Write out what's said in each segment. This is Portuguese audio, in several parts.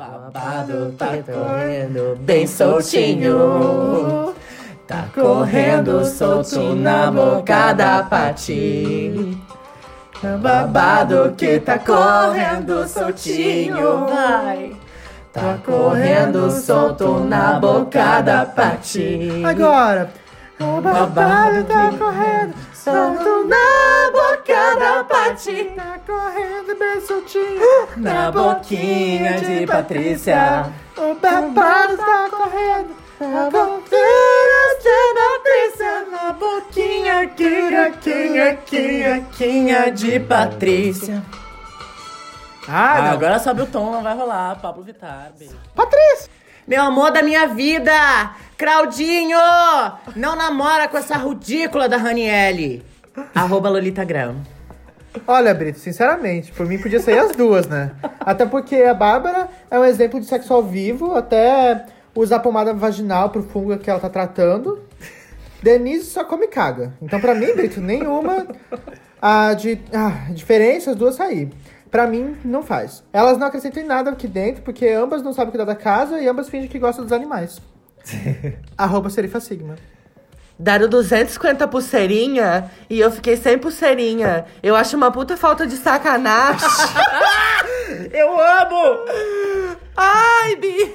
Babado tá correndo bem soltinho. Tá correndo solto na boca da Pati. Babado que tá correndo soltinho, vai. Tá correndo solto na boca da Pati. Agora. O babado tá correndo, solto na boca da Pati. Tá correndo bem soltinho. Na boquinha de Patrícia. O babado tá correndo. A boquinha de Patrícia. Na boquinha, quinha, quinha, quinha, Quinha de Patrícia. Ah, Ah, agora sobe o tom, não vai rolar. Pablo Vittar, beijo. Patrícia. Meu amor da minha vida! Claudinho! Não namora com essa ridícula da Raniele. Arroba Lolita Gram. Olha, Brito, sinceramente, por mim podia sair as duas, né? Até porque a Bárbara é um exemplo de sexo ao vivo, até usar pomada vaginal pro fungo que ela tá tratando. Denise só come e caga. Então, pra mim, Brito, nenhuma a de, ah, diferença, as duas sair. Pra mim, não faz. Elas não acrescentam em nada aqui dentro, porque ambas não sabem cuidar da casa e ambas fingem que gostam dos animais. Arroba Serifa Sigma. Deram 250 pulseirinha e eu fiquei sem pulseirinha. Eu acho uma puta falta de sacanagem. Eu amo! Ai, Bi!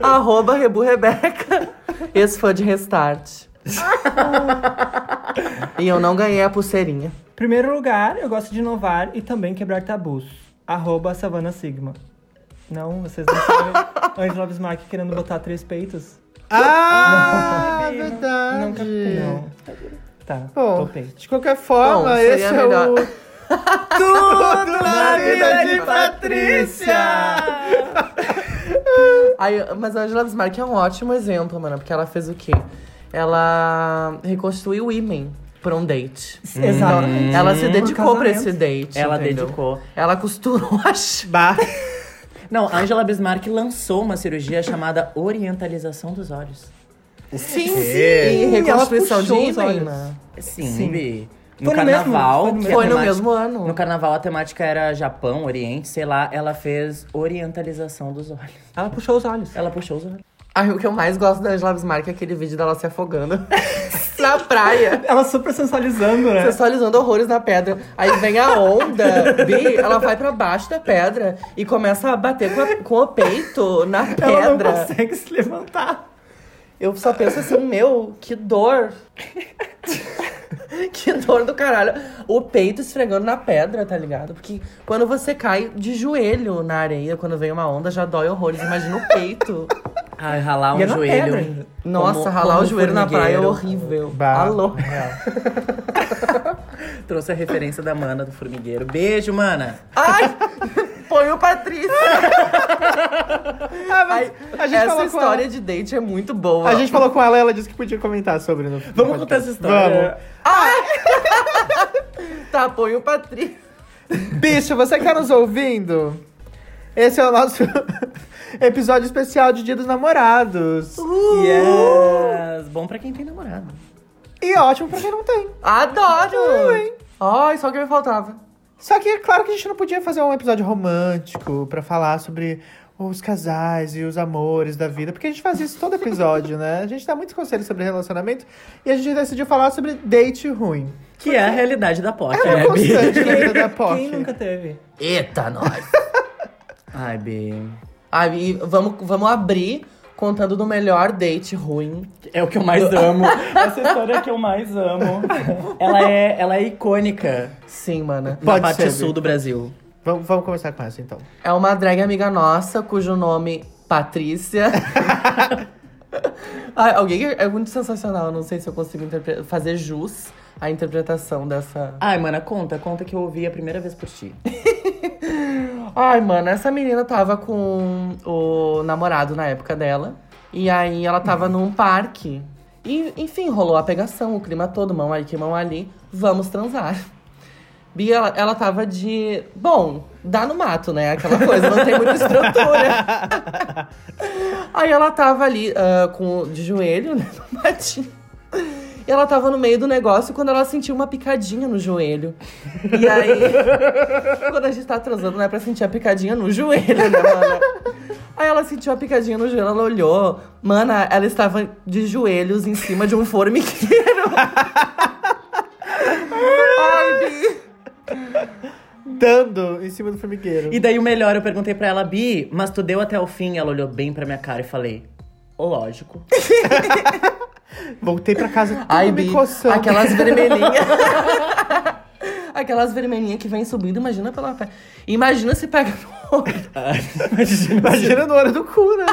Arroba Rebu Rebeca. Esse foi de restart. e eu não ganhei a pulseirinha. Primeiro lugar, eu gosto de inovar e também quebrar tabus. Arroba Savana Sigma. Não, vocês não sabem. Angela Bismarck querendo botar três peitos. Ah, Não, verdade. Nunca. Não. Tá, Bom, topei. de qualquer forma, Bom, esse é melhor. o. Tudo na vida de Patrícia! Aí, mas a Angela Bismarck é um ótimo exemplo, mano, porque ela fez o quê? Ela reconstruiu o imen pra um date. Exato. Ela se Por dedicou pra esse date. Ela entendeu? dedicou. Ela costurou as. Bah. Não, Angela Bismarck lançou uma cirurgia chamada orientalização dos olhos. Sim, sim. Reconstrução ela de puxou os imen. olhos. né? Sim, Sim. Bi. No Foi no mesmo- carnaval. foi no mesmo- Foi no temática- mesmo ano. No carnaval a temática era Japão, Oriente, sei lá. Ela fez orientalização dos olhos. Ela puxou os olhos. Ela puxou os olhos. Ai, o que eu mais gosto da Angela Bismarck é aquele vídeo dela se afogando na praia. Ela super sensualizando, né? Sensualizando horrores na pedra. Aí vem a onda, Bi, ela vai pra baixo da pedra e começa a bater com, a- com o peito na Ela não pedra. consegue se levantar. Eu só penso assim, meu, que dor. que dor do caralho. O peito esfregando na pedra, tá ligado? Porque quando você cai de joelho na areia, quando vem uma onda, já dói horrores. Imagina o peito. Ai, ralar um E é joelho. Nossa, Como- ralar como o joelho na praia é horrível. Bah. Alô. Trouxe a referência da mana do formigueiro. Beijo, mana. Ai! Põe o Patrícia. Ah, mas Ai, a gente essa falou com história ela. de date é muito boa. A gente falou com ela e ela disse que podia comentar sobre. No, Vamos no contar essa história. Tá, põe o Patrícia. Bicho, você que tá nos ouvindo? Esse é o nosso episódio especial de Dia dos Namorados. Yes. Bom pra quem tem namorado. E ótimo pra quem não tem. Adoro! hein? Ai, só o que me faltava. Só que é claro que a gente não podia fazer um episódio romântico pra falar sobre os casais e os amores da vida, porque a gente faz isso todo episódio, né? A gente dá muitos conselhos sobre relacionamento e a gente decidiu falar sobre date ruim. Que é a realidade da POC, É né, uma Bi? constante na vida da POC. Quem nunca teve? Eita, nós! Ai, Bi. Ai, vamos, vamos abrir contando do melhor date ruim. É o que eu mais amo. Essa história é a que eu mais amo. Ela é, ela é icônica Sim, mana. na Pode parte ser, sul Bi. do Brasil. Vamos, vamos começar com essa então. É uma drag amiga nossa, cujo nome Patrícia. Ai, alguém é muito sensacional, não sei se eu consigo fazer jus à interpretação dessa. Ai, mana, conta. Conta que eu ouvi a primeira vez por ti. Ai, mano, essa menina tava com o namorado na época dela. E aí ela tava num parque. E, enfim, rolou a pegação, o clima todo, mão aqui, mão ali. Vamos transar. Bia, ela, ela tava de. Bom, dá no mato, né? Aquela coisa, não tem muita estrutura. Aí ela tava ali ah, com, de joelho, né? No matinho. E ela tava no meio do negócio quando ela sentiu uma picadinha no joelho. E aí, quando a gente tá transando, não é pra sentir a picadinha no joelho, né, mana? Aí ela sentiu a picadinha no joelho, ela olhou. Mana, ela estava de joelhos em cima de um formigueiro. Ai, Bi. Dando em cima do formigueiro. E daí o melhor, eu perguntei pra ela, Bi, mas tu deu até o fim? Ela olhou bem pra minha cara e falei, lógico. Voltei pra casa tudo Ai, me Bi, coçando. aquelas vermelhinhas. aquelas vermelhinhas que vem subindo, imagina pela pé. Imagina se pega no olho. Imagina no olho do cu, né?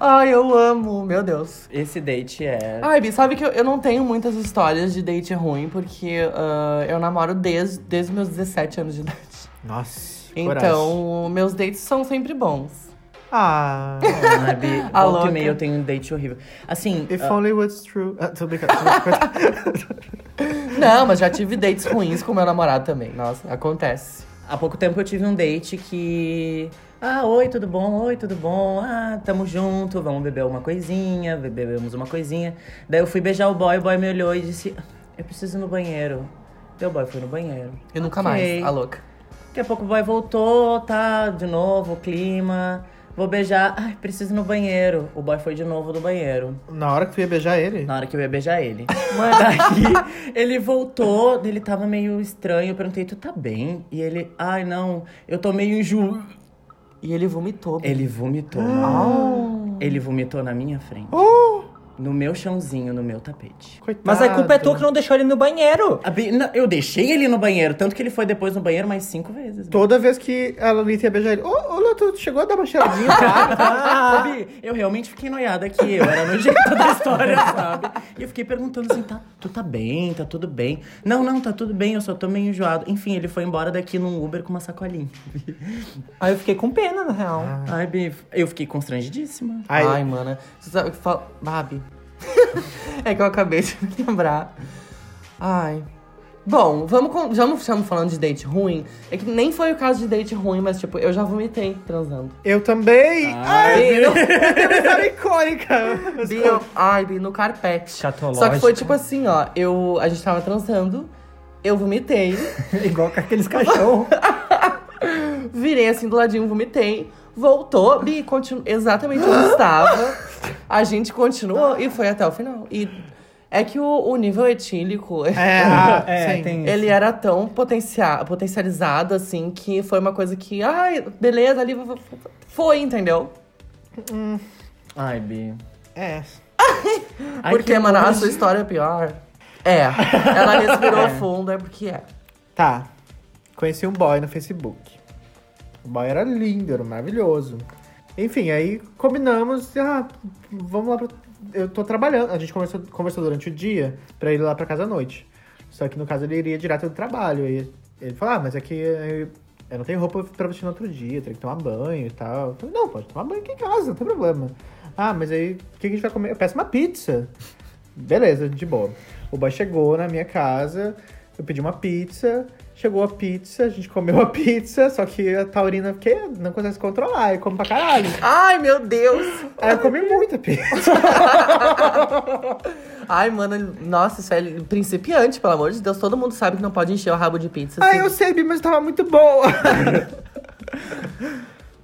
Ai, eu amo, meu Deus. Esse date é... Ai, Bi, sabe que eu, eu não tenho muitas histórias de date ruim, porque ah, eu namoro desde, desde meus 17 anos de idade. Nossa, Então, meus dates são sempre bons. Ah, Ah, Bi, A volta louca. e meia eu tenho um date horrível. Assim, if ah, only was true. Ah, tô brincando. tô brincando. Não, mas já tive dates ruins com meu namorado também. Nossa, acontece. há pouco tempo eu tive um date que... Ah, oi, tudo bom? Oi, tudo bom? Ah, tamo junto, vamos beber uma coisinha, be- bebemos uma coisinha. Daí eu fui beijar o boy, o boy me olhou e disse, eu preciso ir no banheiro. O boy foi no banheiro. E nunca Ok. mais, a louca. Daqui a pouco o boy voltou, tá, de novo, o clima. Vou beijar. Ai, preciso ir no banheiro. O boy foi de novo no banheiro. Na hora que tu ia beijar ele? Na hora que eu ia beijar ele. Daí ele voltou, ele tava meio estranho. Eu perguntei, tu tá bem? E ele, ai não, eu tô meio enjoo. E ele vomitou. Ele vomitou. Ah. Ele vomitou na minha frente. No meu chãozinho, no meu tapete. Coitado. Mas a culpa é tua que não deixou ele no banheiro. A Bi- não, Eu deixei ele no banheiro, tanto que ele foi depois no banheiro mais cinco vezes. Toda vez que a Lolita ia beijar ele, ô, ô, Lô, tu chegou a dar uma cheiradinha, tá? Ô, Bi, eu realmente fiquei noiada aqui. Eu era nojenta da história, sabe? E eu fiquei perguntando assim, tá, tu tá bem? Tá tudo bem? Não, não, tá tudo bem, eu só tô meio enjoado. Enfim, ele foi embora daqui num Uber com uma sacolinha. Aí eu fiquei com pena, na real. Ai, Bi, eu fiquei constrangidíssima. Aí, Ai, mano. Você sabe o que fala. É que eu acabei de me lembrar. Ai. Bom, vamos, com- já não estamos falando de date ruim. É que nem foi o caso de date ruim, mas tipo, eu já vomitei transando. eu também. Ai, Bi, no, história icônica. Bi, eu- ai, Bi, no carpete. Só que foi tipo assim, ó. Eu, a gente tava transando, eu vomitei, Igual com aqueles cachorros. virei assim do ladinho, vomitei, voltou, Bi, continu, exatamente onde estava. A gente continuou e foi até o final. E é que o, o nível etílico. É, ah, É, sim. tem- Ele era tão potencia potencializado, assim, que foi uma coisa que, ai, beleza, ali foi, entendeu? Ai, Bi. É. Ai, porque, que mano, a sua história é pior. É. Ela respirou fundo, é porque é. Tá. Conheci um boy no Facebook. O boy era lindo, era maravilhoso. Enfim, aí combinamos, ah, vamos lá pra... Eu tô trabalhando. A gente conversou, conversou durante o dia pra ir lá pra casa à noite. Só que no caso ele iria direto do trabalho. Aí ele falou, ah, mas é que eu, não tenho roupa pra vestir no outro dia, tenho que tomar banho e tal. Eu falei, não, pode tomar banho aqui em casa, não tem problema. Ah, mas aí o que a gente vai comer? Eu peço uma pizza. Beleza, de boa. O boy chegou na minha casa, eu pedi uma pizza, chegou a pizza, a gente comeu a pizza, só que a taurina que não consegue se controlar, e come pra caralho. Ai, meu Deus! Aí eu comi muita pizza. Ai, mano, nossa, isso é principiante, pelo amor de Deus. Todo mundo sabe que não pode encher o rabo de pizza. Aí assim. eu sei, mas tava muito boa.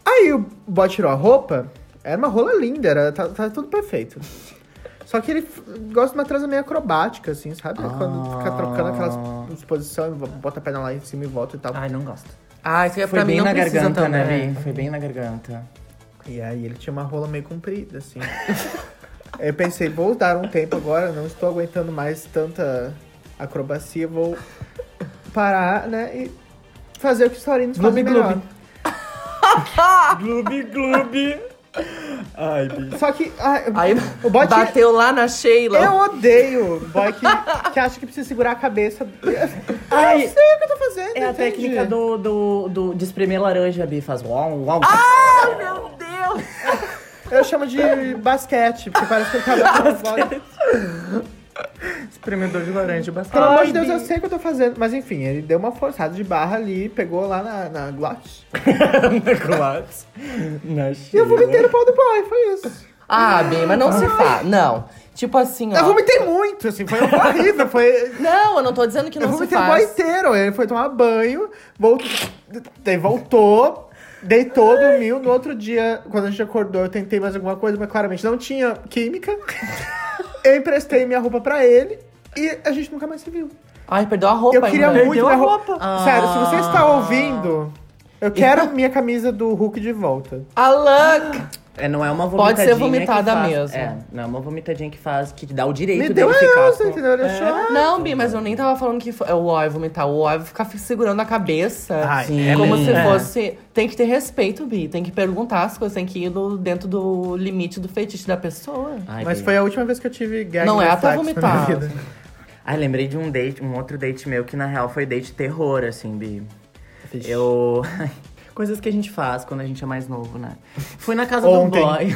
Aí o boy tirou a roupa, era uma rola linda, era, tá, tá tudo perfeito. Só que ele gosta de uma transa meio acrobática, assim, sabe? Quando fica trocando aquelas posições, bota a perna lá em cima e volta e tal. Ai, não gosto. Ah, isso é Foi pra bem mim na garganta, também. né, Bi? Foi bem na garganta. E aí ele tinha uma rola meio comprida, assim. Eu pensei, vou dar um tempo agora, não estou aguentando mais tanta acrobacia, vou parar, né, e fazer o que os taurinos fazem melhor. gloob, gloob. Ai, Bi. Só que ah, Aí o boy bateu lá na Sheila. Eu odeio boy que, que acha que precisa segurar a cabeça. Ai, eu sei o que eu tô fazendo, É a técnica do, do, do, de espremer laranja, Bi. Faz uau, uau. Ai, meu Deus! Eu chamo de basquete, porque parece que ele tá bola. Espremedor de laranja, Pelo bastante. amor de Deus, eu sei o que eu tô fazendo. Mas enfim, ele deu uma forçada de barra ali, pegou lá na, na glote. Negócio. Na E eu vomitei no pau do boy, foi isso. Ah, bem, mas não se faz. Não. Tipo assim, ó. Eu vomitei muito, assim, foi horrível. Foi. Não, eu não tô dizendo que Eu não se vomitei o boy faz. inteiro. Ele foi tomar banho, voltou, daí voltou, Deitou, dormiu. No outro dia, quando a gente acordou, eu tentei mais alguma coisa, mas claramente não tinha química. Eu emprestei minha roupa pra ele e a gente nunca mais se viu. Ai, perdeu a roupa Eu queria ainda. muito minha a roupa. roupa. Sério, se você está Ah. ouvindo, eu quero minha camisa do Hulk de volta. Alan! É, não é uma Pode vomitadinha ser vomitada faz, mesmo. É, não é uma vomitadinha que faz, que dá o direito Me deu ficar Elsa, com- entendeu? Ele achou. Não, Bi, mas eu nem tava falando que é o ó vomitar. O ó ficar segurando a cabeça. Ai, Sim. é como mesmo. se É. fosse. Tem que ter respeito, Bi. Tem que perguntar as coisas. Tem que ir no- dentro do limite do feitiço da pessoa. Ai, Mas Bi. foi a última vez que eu tive gag Não é até reflex na minha vomitar. Ai, lembrei de um date, um outro date meu que na real foi date terror, assim, Bi. Vixe. Eu. Coisas que a gente faz quando a gente é mais novo, né? Fui na casa Ontem. do boy.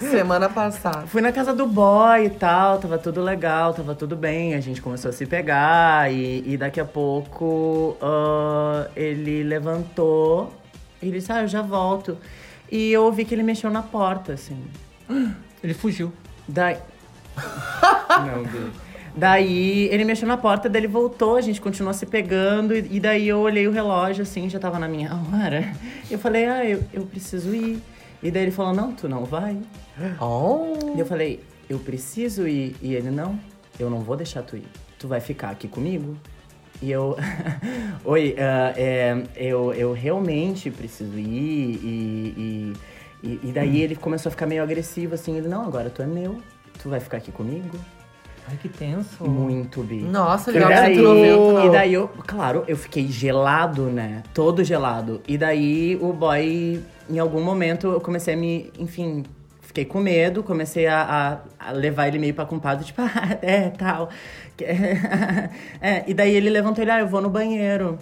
Semana passada. Fui na casa do boy e tal, tava tudo legal, tava tudo bem. A gente começou a se pegar e, e daqui a pouco ah, ele levantou e ele disse: Ah, eu já volto. E eu ouvi que ele mexeu na porta, assim. Ele fugiu. Daí. Não, Bi. Daí ele mexeu na porta, daí ele voltou, a gente continuou se pegando, e, e daí eu olhei o relógio, assim, já tava na minha hora. Eu falei, ah, eu, eu preciso ir. E daí ele falou, não, tu não vai. Oh. E eu falei, eu preciso ir. E ele, não, eu não vou deixar tu ir. Tu vai ficar aqui comigo? E eu, oi, ah, é, eu, eu realmente preciso ir. E, e, e, e daí ele começou a ficar meio agressivo, assim. Ele, não, agora tu é meu. Tu vai ficar aqui comigo? Ai, que tenso. Muito, Bi. Nossa, E legal que daí, você não vento, não. e daí eu, claro, eu fiquei gelado, né? Todo gelado. E daí o boy, em algum momento, eu comecei a me, enfim, fiquei com medo, comecei a, a- a levar ele meio pra compadre, tipo, ah, é, tal. É, e daí ele levantou ele, ah, eu vou no banheiro.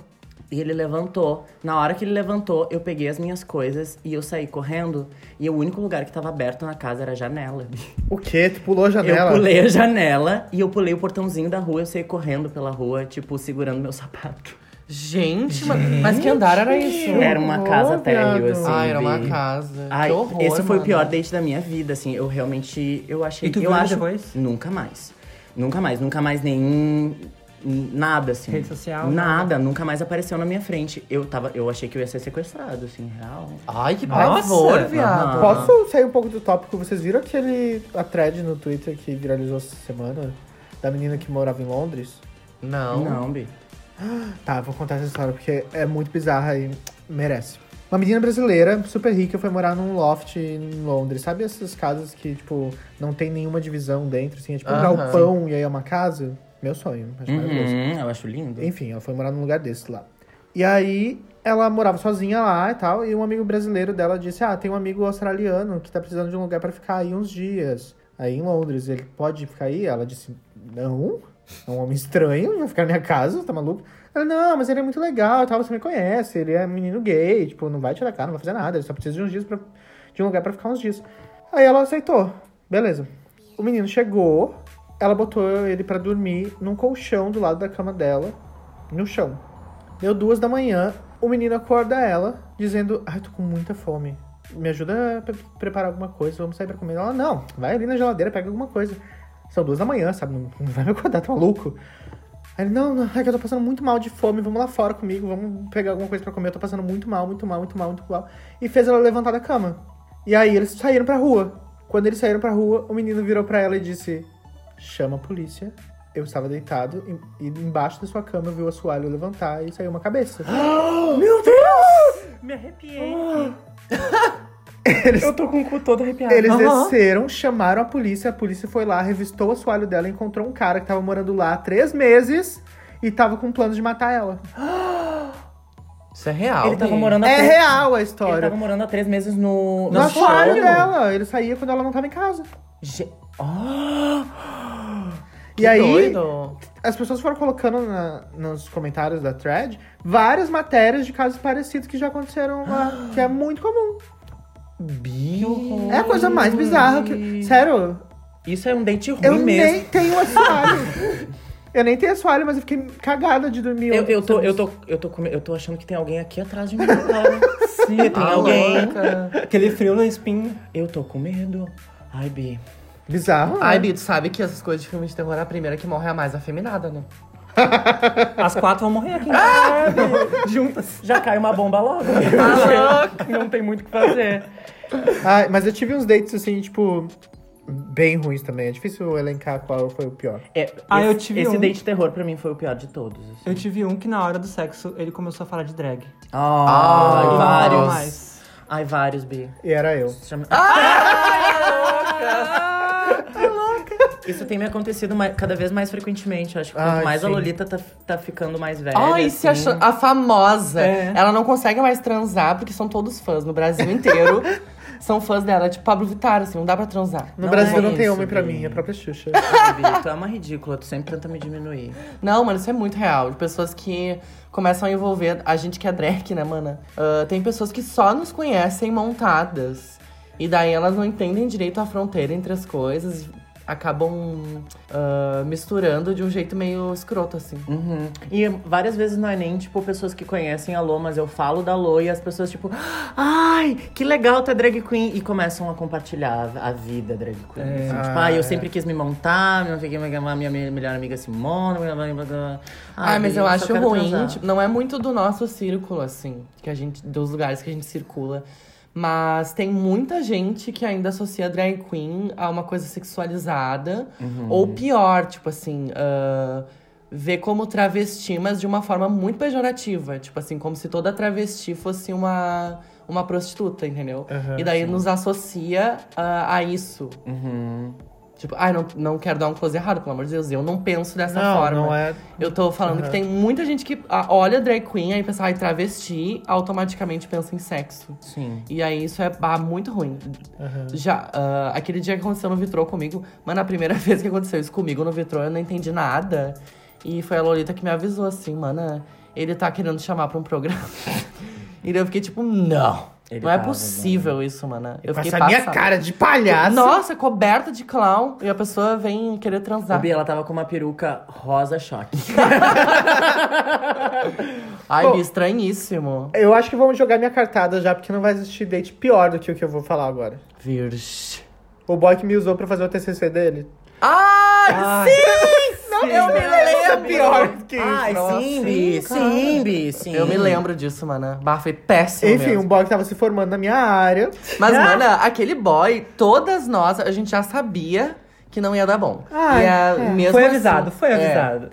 E ele levantou. Na hora que ele levantou, eu peguei as minhas coisas e eu saí correndo. E o único lugar que tava aberto na casa era a janela. O quê? Tu pulou a janela? Eu pulei a janela e eu pulei o portãozinho da rua, eu saí correndo pela rua, tipo, segurando meu sapato. Gente, mas, mas que andar era isso? Era uma horror, casa térreo, assim. Ah, era uma casa. Ai, que horror, esse foi mano. o pior date da minha vida, assim. Eu realmente, eu achei... E tu eu viu acho, depois? Nunca mais. Nunca mais, nunca mais nenhum... Nada, assim. Rede social, Nada, nunca mais apareceu na minha frente. Eu tava, eu achei que eu ia ser sequestrado, assim, real. Ai, que pavor, viado. Posso sair um pouco do tópico? Vocês viram aquele a thread no Twitter que viralizou essa semana? Da menina que morava em Londres? Não. Não, Bi. Tá, vou contar essa história porque é muito bizarra e merece. Uma menina brasileira, super rica, foi morar num loft em Londres. Sabe essas casas que, tipo, não tem nenhuma divisão dentro, assim? É tipo um galpão e aí é uma casa? Meu sonho, acho maravilhoso. Uhum, eu acho lindo. Enfim, ela foi morar num lugar desse lá. E aí, ela morava sozinha lá e tal, e um amigo brasileiro dela disse, ah, tem um amigo australiano que tá precisando de um lugar pra ficar aí uns dias. Aí em Londres, ele pode ficar aí? Ela disse, não, é um homem estranho, vai ficar na minha casa, tá maluco? Ela, não, mas ele é muito legal e tal, você me conhece, ele é menino gay, tipo, não vai tirar cara, não vai fazer nada, ele só precisa de uns dias pra, de um lugar pra ficar uns dias. Aí ela aceitou, beleza. O menino chegou, ela botou ele pra dormir num colchão do lado da cama dela, no chão. Deu duas da manhã, o menino acorda ela, dizendo: Ai, tô com muita fome. Me ajuda a pre- preparar alguma coisa, vamos sair pra comer. Ela, não, vai ali na geladeira, pega alguma coisa. São duas da manhã, sabe? Não, não vai me acordar, tá maluco? Aí ele, não, não, é que eu tô passando muito mal de fome, vamos lá fora comigo, vamos pegar alguma coisa pra comer, eu tô passando muito mal, muito mal, muito mal, muito mal. E fez ela levantar da cama. E aí eles saíram pra rua. Quando eles saíram pra rua, o menino virou pra ela e disse: Chama a polícia. Eu estava deitado e, e embaixo da sua cama eu vi o assoalho levantar e saiu uma cabeça. Meu Deus! Me arrepiei. Eu tô com o cu todo arrepiado. Eles Aham. desceram, chamaram a polícia, a polícia foi lá, revistou o assoalho dela, encontrou um cara que tava morando lá há três meses e tava com plano de matar ela. Isso é real. Ele tava morando há É três- real a Ele história. tava morando há três meses no... No no assoalho dela. Ele saía quando ela não tava em casa. Ge- Oh! e aí, doido. as pessoas foram colocando na- nos comentários da thread várias matérias de casos parecidos que já aconteceram lá, que é muito comum. Bi. É a coisa mais bizarra que. Sério, Isso é um date ruim eu mesmo. nem tenho assoalho. eu nem tenho assoalho, mas eu fiquei cagada de dormir. Eu, eu, tô, eu, tô, eu, tô com- eu tô achando que tem alguém aqui atrás de mim agora. Sim, tem Ah, alguém. louca. Aquele frio na espinha. Eu tô com medo. Ai, Bi. Bizarro. Ai, né? Bi, tu sabe que essas coisas de filme de terror, a primeira que morre é a mais afeminada, né? As quatro vão morrer aqui em casa, juntas. Já cai uma bomba logo. não tem muito o que fazer. Ah, mas eu tive uns dates assim, tipo, bem ruins também. É difícil elencar qual foi o pior. É, Ah, esse, eu tive esse um. date terror pra mim foi o pior de todos. assim. Eu tive um que na hora do sexo ele começou a falar de drag. Ai, E não vários. Ai, vários, Bi. E era eu. Chama- Isso tem me acontecido mais- cada vez mais frequentemente. Acho que quanto Ai, mais a sim. Lolita tá, tá ficando mais velha. Ai, se assim, achou a famosa. É. Ela não consegue mais transar porque são todos fãs no Brasil inteiro. são fãs dela, tipo Pablo Vittar, assim, não dá pra transar. No Não Brasil é não tem isso, homem pra Bi. mim, é a própria Xuxa. Ai, tu é uma ridícula, tu sempre tenta me diminuir. Não, mano, isso é muito real. De pessoas que começam a envolver a gente que é drag, né, mana? Ah, tem pessoas que só nos conhecem montadas. E daí elas não entendem direito a fronteira entre as coisas. Acabam ah, misturando de um jeito meio escroto, assim. Uhum. E várias vezes não é nem, tipo, pessoas que conhecem a Lô, mas eu falo da Lô e as pessoas, tipo, ai, que legal ter drag queen. E começam a compartilhar a a vida drag queen. É. assim, tipo, Ah, ai, eu é. sempre quis me montar, não sei o que, a minha melhor amiga Simone. blá, blá, blá, blá. Ai, mas eu só acho ruim, tipo, não é muito do nosso círculo, assim, que a gente, dos lugares que a gente circula. Mas tem muita gente que ainda associa drag queen a uma coisa sexualizada. Uhum. Ou pior, tipo assim, ah, vê como travesti, mas de uma forma muito pejorativa. Tipo assim, como se toda travesti fosse uma, uma prostituta, entendeu? Aham, e daí nos associa ah, a isso. Uhum. Tipo, ai, não, não quero dar um close errado, pelo amor de Deus. Eu não penso dessa não, forma. não é. Eu tô falando Aham. que tem muita gente que ah, olha drag queen aí pensa, ai, travesti, automaticamente pensa em sexo. Sim. E aí isso é ah, muito ruim. Aham. Já, ah, aquele dia que aconteceu no Vitrô comigo, mas na primeira vez que aconteceu isso comigo no Vitrô, eu não entendi nada. E foi a Lolita que me avisou assim, mana, ele tá querendo chamar pra um programa. e daí eu fiquei tipo, não. Ele não é tava, possível isso, mana. Eu Passa fiquei a minha passada. cara de palhaço. Nossa, coberta de clown. E a pessoa vem querer transar. Bi, ela tava com uma peruca rosa choque. Ai. Bi, estranhíssimo. Eu acho que vamos jogar minha cartada já, porque não vai existir date pior do que o que eu vou falar agora. Virgem. O boy que me usou pra fazer o TCC dele. Ai, Ai, sim! Não, eu me é lembro. pior que isso. Ai, Nossa, sim, Bi, sim, sim, Bi, sim. Eu me lembro disso, mana. Bah, foi péssimo Enfim, um mesmo. boy que tava se formando na minha área. Mas, mana, aquele boy, todas nós, a gente já sabia que não ia dar bom. Ai, e a, é. mesmo Foi assim- avisado, foi é. avisado.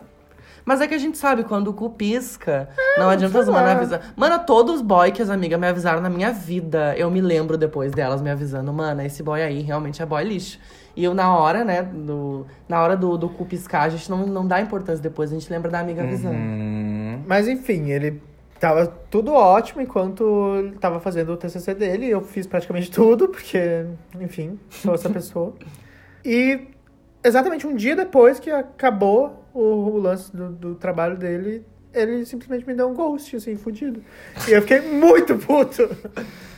Mas é que a gente sabe, quando o cu pisca, não adianta as manas avisar. Mano, todos os boys que as amigas me avisaram na minha vida, eu me lembro depois delas me avisando, mano, esse boy aí realmente é boy lixo. E eu, na hora, né, do, na hora do, do cu piscar, a gente não, não dá importância depois, a gente lembra da amiga avisando. Hum. Mas enfim, ele tava tudo ótimo enquanto ele tava fazendo o TCC dele. Eu fiz praticamente tudo, porque, enfim, sou essa pessoa. E exatamente um dia depois que acabou o, o lance do, do trabalho dele, ele simplesmente me deu um ghost, assim, fudido. E eu fiquei muito puto.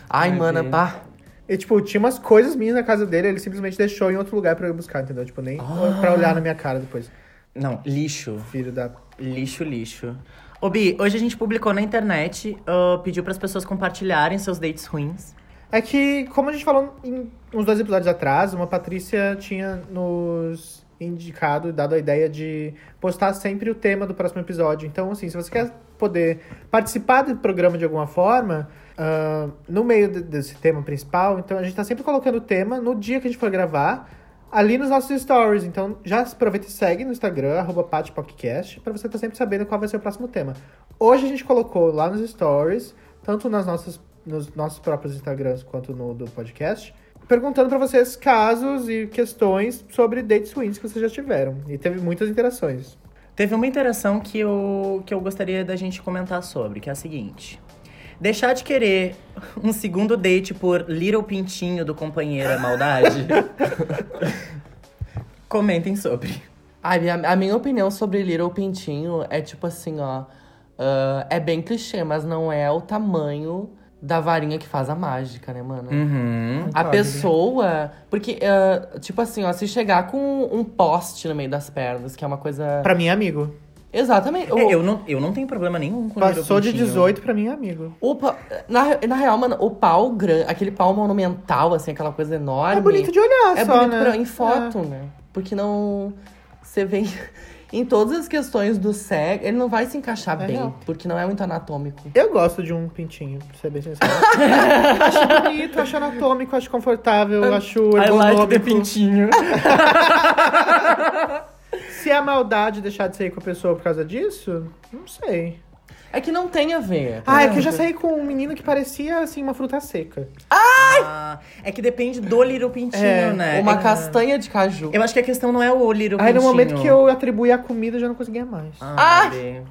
Ai, Ai, mana, pá. E, tipo, tinha umas coisas minhas na casa dele, ele simplesmente deixou em outro lugar pra eu buscar, entendeu? Tipo, nem pra olhar na minha cara depois. Não, lixo. Filho da. Lixo, lixo. Ô, Bi, hoje a gente publicou na internet, ah, pediu pras pessoas compartilharem seus dates ruins. É que, como a gente falou em uns dois episódios atrás, uma Patrícia tinha nos indicado e dado a ideia de postar sempre o tema do próximo episódio. Então, assim, se você quer poder participar do programa de alguma forma, no meio de- desse tema principal, então a gente tá sempre colocando o tema no dia que a gente for gravar, ali nos nossos stories. Então, já aproveita e segue no Instagram, patpodcast, pra você estar sempre sabendo qual vai ser o próximo tema. Hoje a gente colocou lá nos stories, tanto nas nossas, nos nossos próprios Instagrams quanto no do podcast, perguntando pra vocês casos e questões sobre dates ruins que vocês já tiveram. E teve muitas interações. Teve uma interação que eu, que eu gostaria da gente comentar sobre, que é a seguinte. Deixar de querer um segundo date por Little Pintinho do companheiro é maldade? Comentem sobre. A, a minha opinião sobre Little Pintinho é tipo assim, ó. ah, é bem clichê, mas não é o tamanho da varinha que faz a mágica, né, mano? Uhum. A Concordo, pessoa. Porque, ah, tipo assim, ó, se chegar com um poste no meio das pernas, que é uma coisa. Pra mim é amigo. Exatamente. O, É, eu, não, eu não tenho problema nenhum com Passou de Pintinho. 18 pra mim é amigo. o pa- na, na real, mano, o pau grande, aquele pau monumental, assim, aquela coisa enorme. É bonito de olhar É só, bonito né? pra- em foto, né? Porque não. Você vem. em todas as questões do sexo, ele não vai se encaixar É bem, real. porque não é muito anatômico. Eu gosto de um pintinho, pra ser bem sincero. acho bonito, acho anatômico, acho confortável, acho ergonômico. pintinho. Se é maldade deixar de sair com a pessoa por causa disso, não sei. É que não tem a ver. Ah, é que eu já saí com um menino que parecia, assim, uma fruta seca. Ah, é que depende do Little Pintinho, É, né? Uma É- castanha de caju. Eu acho que a questão não é o Little Aí Pintinho. no momento que eu atribuí a comida, eu já não conseguia mais. Ah, Gabi.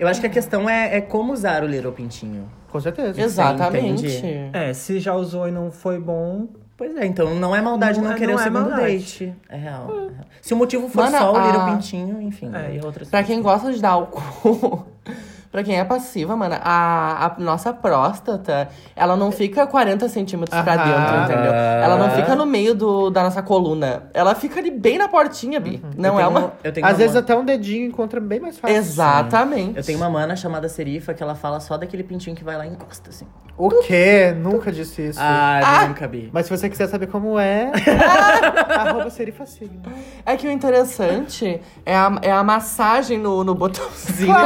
Eu acho que a questão é, é como usar o Little Pintinho. Com certeza. Exatamente. entendi. É, se já usou e não foi bom. Pois é, então não é maldade não, Não é- querer não o é segundo maldade. date. É real. é real. Se o motivo for Mana, só o Little a- Pintinho, enfim, É. aí é outra Pra quem gosta de dar o cu, pra quem é passiva, mano, a, a nossa próstata, ela não fica 40 centímetros pra dentro, entendeu? Ela não fica no meio do, da nossa coluna. Ela fica ali bem na portinha, Bi. Não eu é tenho, uma. Eu tenho Às uma vezes ma- até um dedinho encontra bem mais fácil. Exatamente. Eu tenho uma mana chamada Serifa que ela fala só daquele pintinho que vai lá e encosta, assim. O quê? Nunca disse isso. Ah, nunca vi. Mas se você quiser saber como é, arroba serifa sigma. É que o interessante é a, é a massagem no, no botãozinho.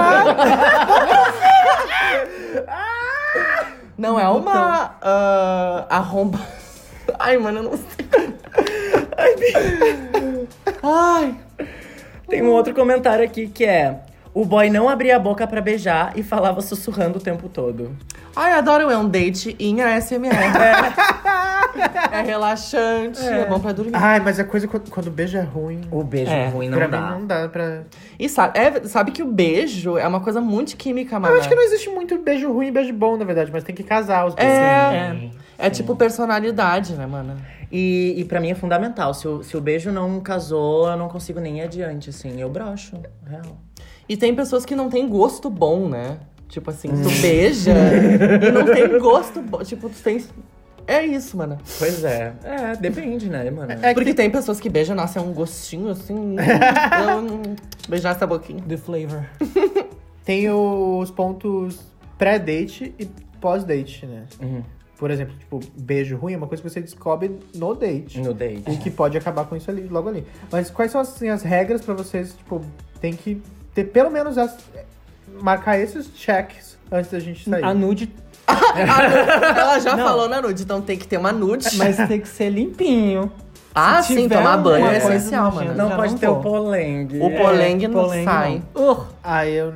Não é uma ah, arromba. Ai, mano, eu não sei. Ai. Tem um outro comentário aqui que é... O boy não abria a boca pra beijar e falava sussurrando o tempo todo. Ai, adoro. É um date em ASMR. É, relaxante, é. bom pra dormir. Ai, mas a coisa quando, quando o beijo é ruim. O beijo É, ruim não pra dá. mim não dá pra. E sabe, é- sabe que o beijo é uma coisa muito química, mano. Eu acho que não existe muito beijo ruim e beijo bom, na verdade, mas tem que casar os beijos. É, é tipo personalidade, né, mano? E, e pra mim é fundamental. Se o, se o beijo não casou, eu não consigo nem ir adiante, assim. Eu broxo, real. E tem pessoas que não têm gosto bom, né? Tipo assim, tu beija e não tem gosto. Tipo, tu tem. É isso, mano. Pois é. É, depende, né, mano? É Porque tem pessoas que beijam, nossa, é um gostinho assim. hum, beijar essa boquinha. The flavor. Tem os pontos pré-date e pós-date, né? Uhum. Por exemplo, tipo, beijo ruim é uma coisa que você descobre no date. No date. E que pode acabar com isso ali, logo ali. Mas quais são assim, as regras pra vocês, tipo, tem que ter pelo menos as. Marcar esses checks antes da gente sair. A nude, Ela já Não. falou na nude, então tem que ter uma nude. mas tem que ser limpinho. ah, se sim, tiver tomar banho é coisa essencial, nojenta. mano. Não Já pode não ter o vou. polengue. O polengue não polengue sai. não. Uh, Aí eu.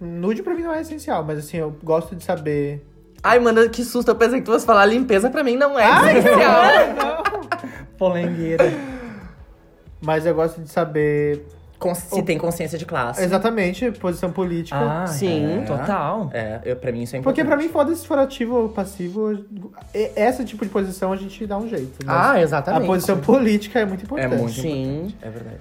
Nude pra mim não é essencial, mas assim, eu gosto de saber. Ai, mano, que susto. Eu pensei que tu fosse falar limpeza pra mim não é essencial. polengueira. Mas eu gosto de saber se tem consciência de classe. exatamente posição política. Ah, Sim. é, total. É, eu, pra mim isso é Porque importante. pra mim, foda-se se for ativo ou passivo, esse tipo de posição a gente dá um jeito. mas Ah, A exatamente. posição política é muito É importante. muito Sim. importante. É verdade.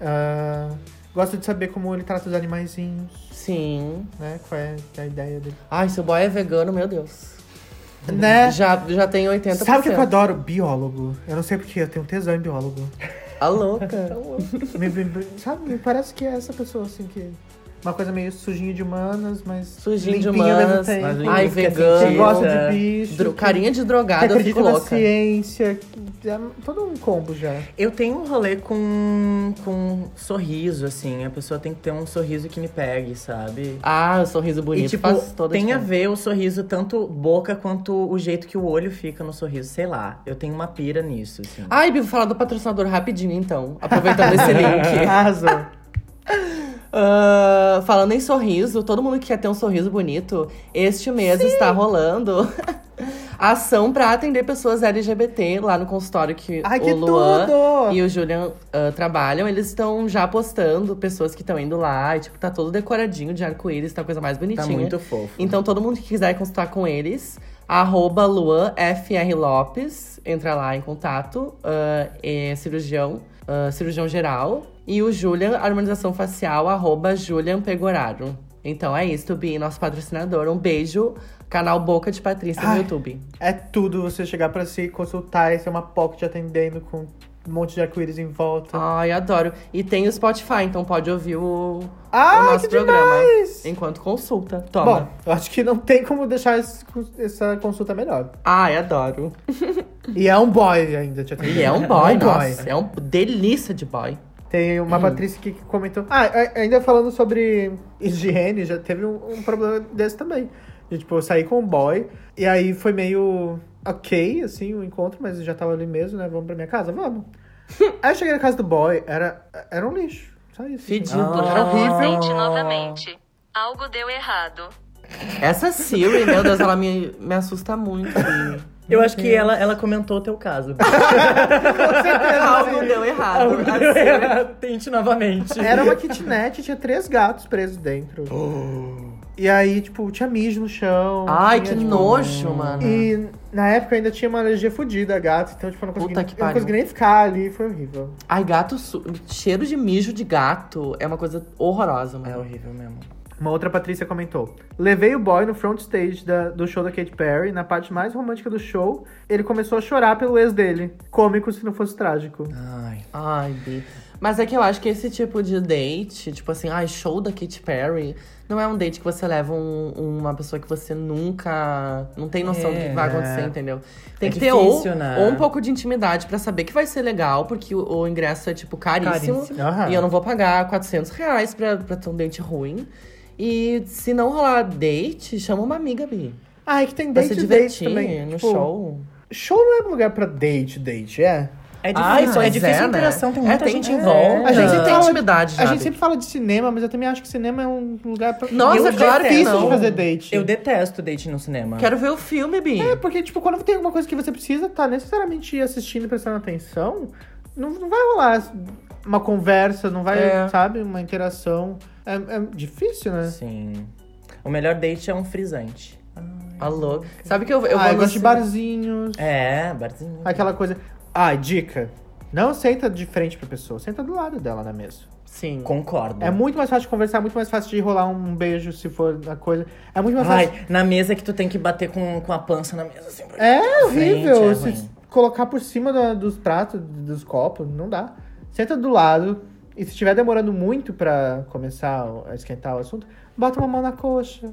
Ah, gosto de saber como ele trata os animaizinhos, Sim. né? Qual é a ideia dele. Ai, se o boy é vegano, meu Deus. Né? Já, já tem 80%. Sabe o que eu adoro? Biólogo. Eu não sei porque eu tenho tesão em biólogo. A louca. me, me- me- sabe, me parece que é essa pessoa, assim, que... Uma coisa meio sujinha de humanas, mas Sujinho de humanas. tempo. mas limpinho Ai, sentido. gosta é. de bicho. Dro- Carinha de drogada, eu fico louca. ciência. É todo um combo já. Eu tenho um rolê com, com sorriso, assim. A pessoa tem que ter um sorriso que me pegue, sabe? Ah, o sorriso bonito e, tipo, faz toda tem a ver o sorriso, tanto boca quanto o jeito que o olho fica no sorriso. Sei lá, eu tenho uma pira nisso, assim. Ai, Bi, vou falar do patrocinador rapidinho, então. Aproveitando esse link. Arrasou. Ah, falando em sorriso, todo mundo que quer ter um sorriso bonito, este mês está rolando ação pra atender pessoas LGBT lá no consultório que Ai, o que Luan tudo! e o Julian ah, trabalham. Eles estão já postando pessoas que estão indo lá. E, tipo, tá todo decoradinho de arco-íris, tá a coisa mais Tá bonitinha. muito fofo. Então, todo mundo que quiser consultar com eles, arroba Luan FR Lopes, entra lá em contato. ah, é cirurgião, ah, cirurgião geral. E o Julian, harmonização facial, arroba Julian Pegoraro. Então é isso, Bi, nosso patrocinador. Um beijo, canal Boca de Patrícia no Ai. YouTube. É tudo você chegar pra se consultar e ser uma POC te atendendo com um monte de arco-íris em volta. Ai, adoro. E tem o Spotify, então pode ouvir o, Ah, o nosso programa demais! enquanto consulta. Toma. Bom, eu acho que não tem como deixar esse- essa consulta melhor. Ai, adoro. E é um boy ainda te atendendo. E é um boy, É um nossa. boy. É um delícia de boy. Tem uma Patrícia aqui que comentou. Ah, ainda falando sobre higiene, já teve um, um problema desse também. De, tipo, eu saí com um boy, e aí foi meio ok, assim, o encontro, mas já tava ali mesmo, né? Vamos pra minha casa? Vamos. aí eu cheguei na casa do boy, era, era um lixo. Só isso. Fedido. Era horrível. Sente novamente. Algo deu errado. Essa Siri, meu Deus, ela me, me assusta muito. Eu acho que ela, ela comentou o teu caso. Algo deu errado. Assim, Tente novamente. Era uma kitnet, tinha três gatos presos dentro. E aí, tipo, tinha mijo no chão. Ai, tinha, que tipo, nojo, mano. E na época ainda tinha uma alergia fodida a gato, então, tipo, eu não consegui, Puta que eu não consegui nem ficar ali, foi horrível. Ai, gato. Su... Cheiro de mijo de gato é uma coisa horrorosa, É mano. horrível mesmo. Uma outra Patrícia comentou: Levei o boy no front stage da- do show da Katy Perry, na parte mais romântica do show, ele começou a chorar pelo ex dele. Cômico se não fosse trágico. Ai. Ai, Bi. Mas é que eu acho que esse tipo de date, tipo assim, ai, show da Katy Perry, não é um date que você leva um- uma pessoa que você nunca. Não tem noção do que vai acontecer, entendeu? Tem É que ter difícil, ou, né? ou um pouco de intimidade pra saber que vai ser legal, porque o, o ingresso é, tipo, caríssimo. Caríssimo. E eu não vou pagar 400 reais pra, pra ter um date ruim. E se não rolar date, chama uma amiga, Bi. Ah, é que tem Pra date se e date divertir também. no Tipo, show. Show não é lugar pra date, date, é? É Ai, difícil, é difícil a né? interação, tem É, muita tem- gente é. em volta. A gente tem intimidade já. A gente sempre fala de cinema, mas eu também acho que cinema é um lugar pra. Nossa, eu claro que difícil não. de fazer date. Eu detesto date no cinema. Quero ver o filme, Bi. É, porque, tipo, quando tem alguma coisa que você precisa tá necessariamente assistindo e prestando atenção, não, não vai rolar uma conversa, não vai, É. sabe, uma interação. É, é difícil, né? Sim. O melhor date é um frisante. Alô. Sabe que eu, eu ah, eu gosto de barzinhos, É, barzinho. aquela coisa. Ah, dica. Não senta de frente pra pessoa, senta do lado dela na mesa. Sim. Concordo. É muito mais fácil de conversar, é muito mais fácil de rolar um beijo se for a coisa. É muito mais fácil. Ai, na mesa que tu tem que bater com, com a pança na mesa, assim. É pra horrível. frente, é se colocar por cima da- dos pratos, dos copos, não dá. Senta do lado. E se estiver demorando muito pra começar a esquentar o assunto, bota uma mão na coxa.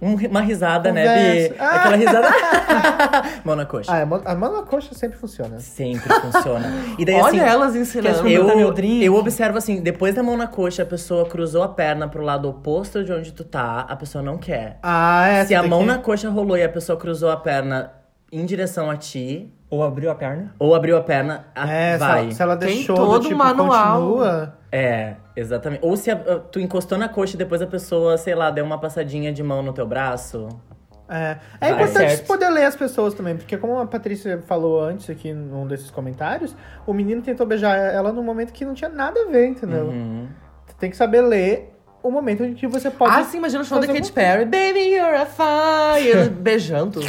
Um- uma risada, né, Bi? Conversa. Ah! Aquela risada. Mão na coxa. Ah, a mão- a mão na coxa sempre funciona. Sempre funciona. E daí, Olha assim, elas ensinando. Meu eu, drink? eu observo assim, depois da mão na coxa, a pessoa cruzou a perna pro lado oposto de onde tu tá, a pessoa não quer. Ah, é. Se a mão que- na coxa rolou e a pessoa cruzou a perna em direção a ti, Ou abriu a perna. ou abriu a perna, a- É, se vai. ela, se ela Tem deixou todo do tipo, manual. continua. É, exatamente. Ou se a- tu encostou na coxa e depois a pessoa, sei lá, deu uma passadinha de mão no teu braço. É, é Vai. importante Certo. poder ler as pessoas também, porque como a Patrícia falou antes aqui num desses comentários, o menino tentou beijar ela num momento que não tinha nada a ver, entendeu? Uhum. Você tem que saber ler o momento em que você pode. Ah, sim, imagina o show da Katy Perry. Baby, you're a fire. beijando.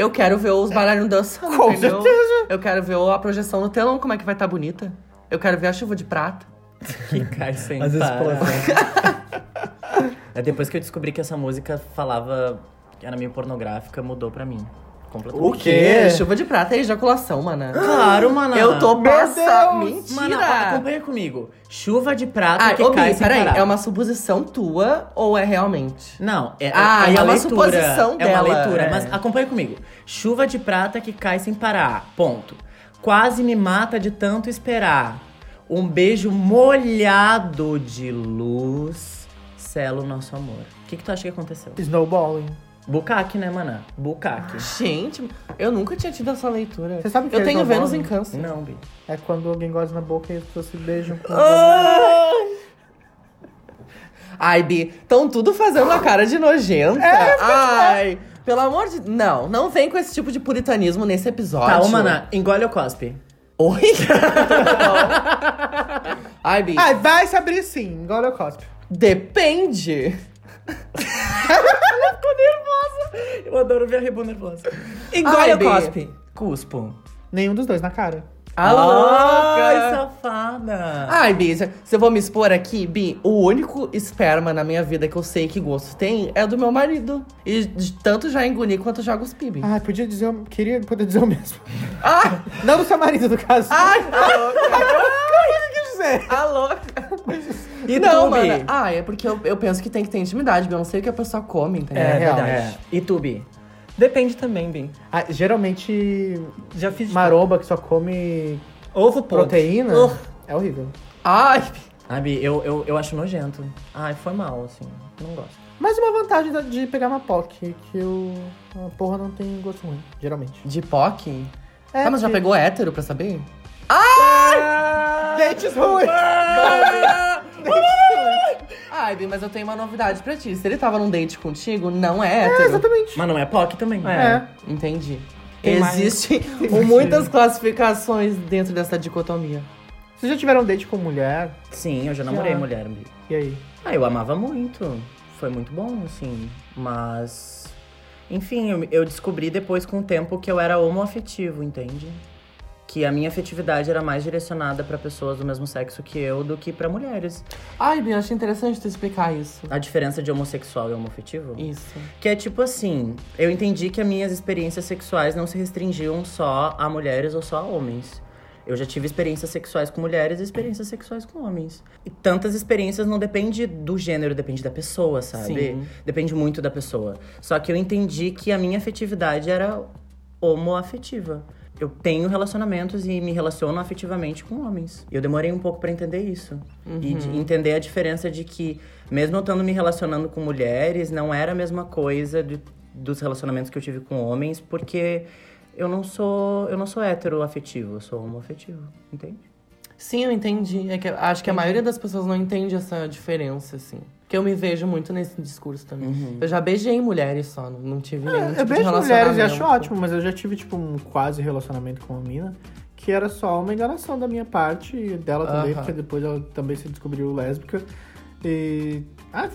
Eu quero ver os bailarinos dançando, Com entendeu? certeza. Eu quero ver a projeção no telão, como é que vai estar bonita. Eu quero ver a chuva de prata. Que cai sem Às vezes parar. pula É depois que eu descobri que essa música falava que era meio pornográfica, mudou pra mim. Completamente. O quê? Chuva de prata é ejaculação, mana. Claro, mano. Eu tô. Deus! Mentira! Mano, acompanha comigo. Chuva de prata Ah, que cai sem peraí, parar. é uma suposição tua ou é realmente? Não, é, Ah, é é uma uma leitura. suposição é dela, uma leitura, é. mas acompanha comigo. Chuva de prata que cai sem parar. Ponto. Quase me mata de tanto esperar. Um beijo molhado de luz sela o nosso amor. O que, que tu acha que aconteceu? Snowballing. Bucaque, né, maná? Bucaque. Gente, eu nunca tinha tido essa leitura. Você sabe o que eu tenho? Vênus em câncer. Não, Bi. É quando alguém goza na boca e as pessoas se beijam com Ai, Bi, estão tudo fazendo a cara de nojenta. É, Ai, pelo amor de... Não, não vem com esse tipo de puritanismo nesse episódio. Tá, ô, maná, engole ou cospe? Oi? Ai, Bi, Ah, vai se abrir sim, igual eu cospe. depende. Eu adoro ver a Rebu nervosa. Engole Ai, o cospe. Cuspo. Nenhum dos dois na cara. A louca. Ai, safada. Ai, Bi, se se eu vou me expor aqui, Bi, o único esperma na minha vida que eu sei que gosto tem é do meu marido. E de tanto já engoli quanto já cuspi, Bi. Ah, podia dizer, o- queria poder dizer o mesmo. Ah, Não do seu marido, no caso. ai, a louca. quer dizer? A louca. E não, mano. Ah, é porque eu, eu penso que tem que ter intimidade. Eu não sei o que a pessoa come, entendeu? É, real. verdade. É. E? Depende também, bem. Ah, geralmente, Já fiz maromba que só come ovo podre. proteína Ugh. É horrível. Ai, Ai, Bi, eu, eu, eu acho nojento. Ai, foi mal, assim. Não gosto. Mas uma vantagem da- de pegar uma POC, que o, a porra não tem gosto ruim, geralmente. de POC? É, ah, mas já pegou hétero pra saber? Dentes ruins! Ai, Bi, mas eu tenho uma novidade pra ti. Se ele tava num date contigo, não é É, hétero. exatamente. Mas não é POC também. É. Entendi. Tem mais- Existem muitas classificações dentro dessa dicotomia. Vocês já tiveram um date com mulher? Sim, eu já namorei Já. mulher, Bi. E aí? Ah, eu amava muito. Foi muito bom, assim. Mas. Enfim, eu, eu descobri depois com o tempo que eu era homoafetivo, entende? Que a minha afetividade era mais direcionada pra pessoas do mesmo sexo que eu do que pra mulheres. Ai, Bi, eu acho interessante tu explicar isso. A diferença de homossexual e homoafetivo? Isso. Que é tipo assim, eu entendi que as minhas experiências sexuais não se restringiam só a mulheres ou só a homens. Eu já tive experiências sexuais com mulheres e experiências sexuais com homens. E tantas experiências não depende do gênero, depende da pessoa, sabe? Sim. Depende muito da pessoa. Só que eu entendi que a minha afetividade era homoafetiva. Eu tenho relacionamentos e me relaciono afetivamente com homens. E eu demorei um pouco pra entender isso. E de entender a diferença de que, mesmo eu estando me relacionando com mulheres, não era a mesma coisa de- dos relacionamentos que eu tive com homens, porque eu não sou, eu não sou heteroafetivo, eu sou homoafetivo, entende? Sim, eu entendi. É que acho que a maioria das pessoas não entende essa diferença, assim. Porque eu me vejo muito nesse discurso também. Uhum. Eu já beijei mulheres só, não- tive nenhum tipo eu de beijo mulheres e acho ótimo, mas eu já tive, tipo, um quase relacionamento com uma mina. Que era só uma enganação da minha parte e dela também, Aham. porque depois ela também se descobriu lésbica. E. Ah,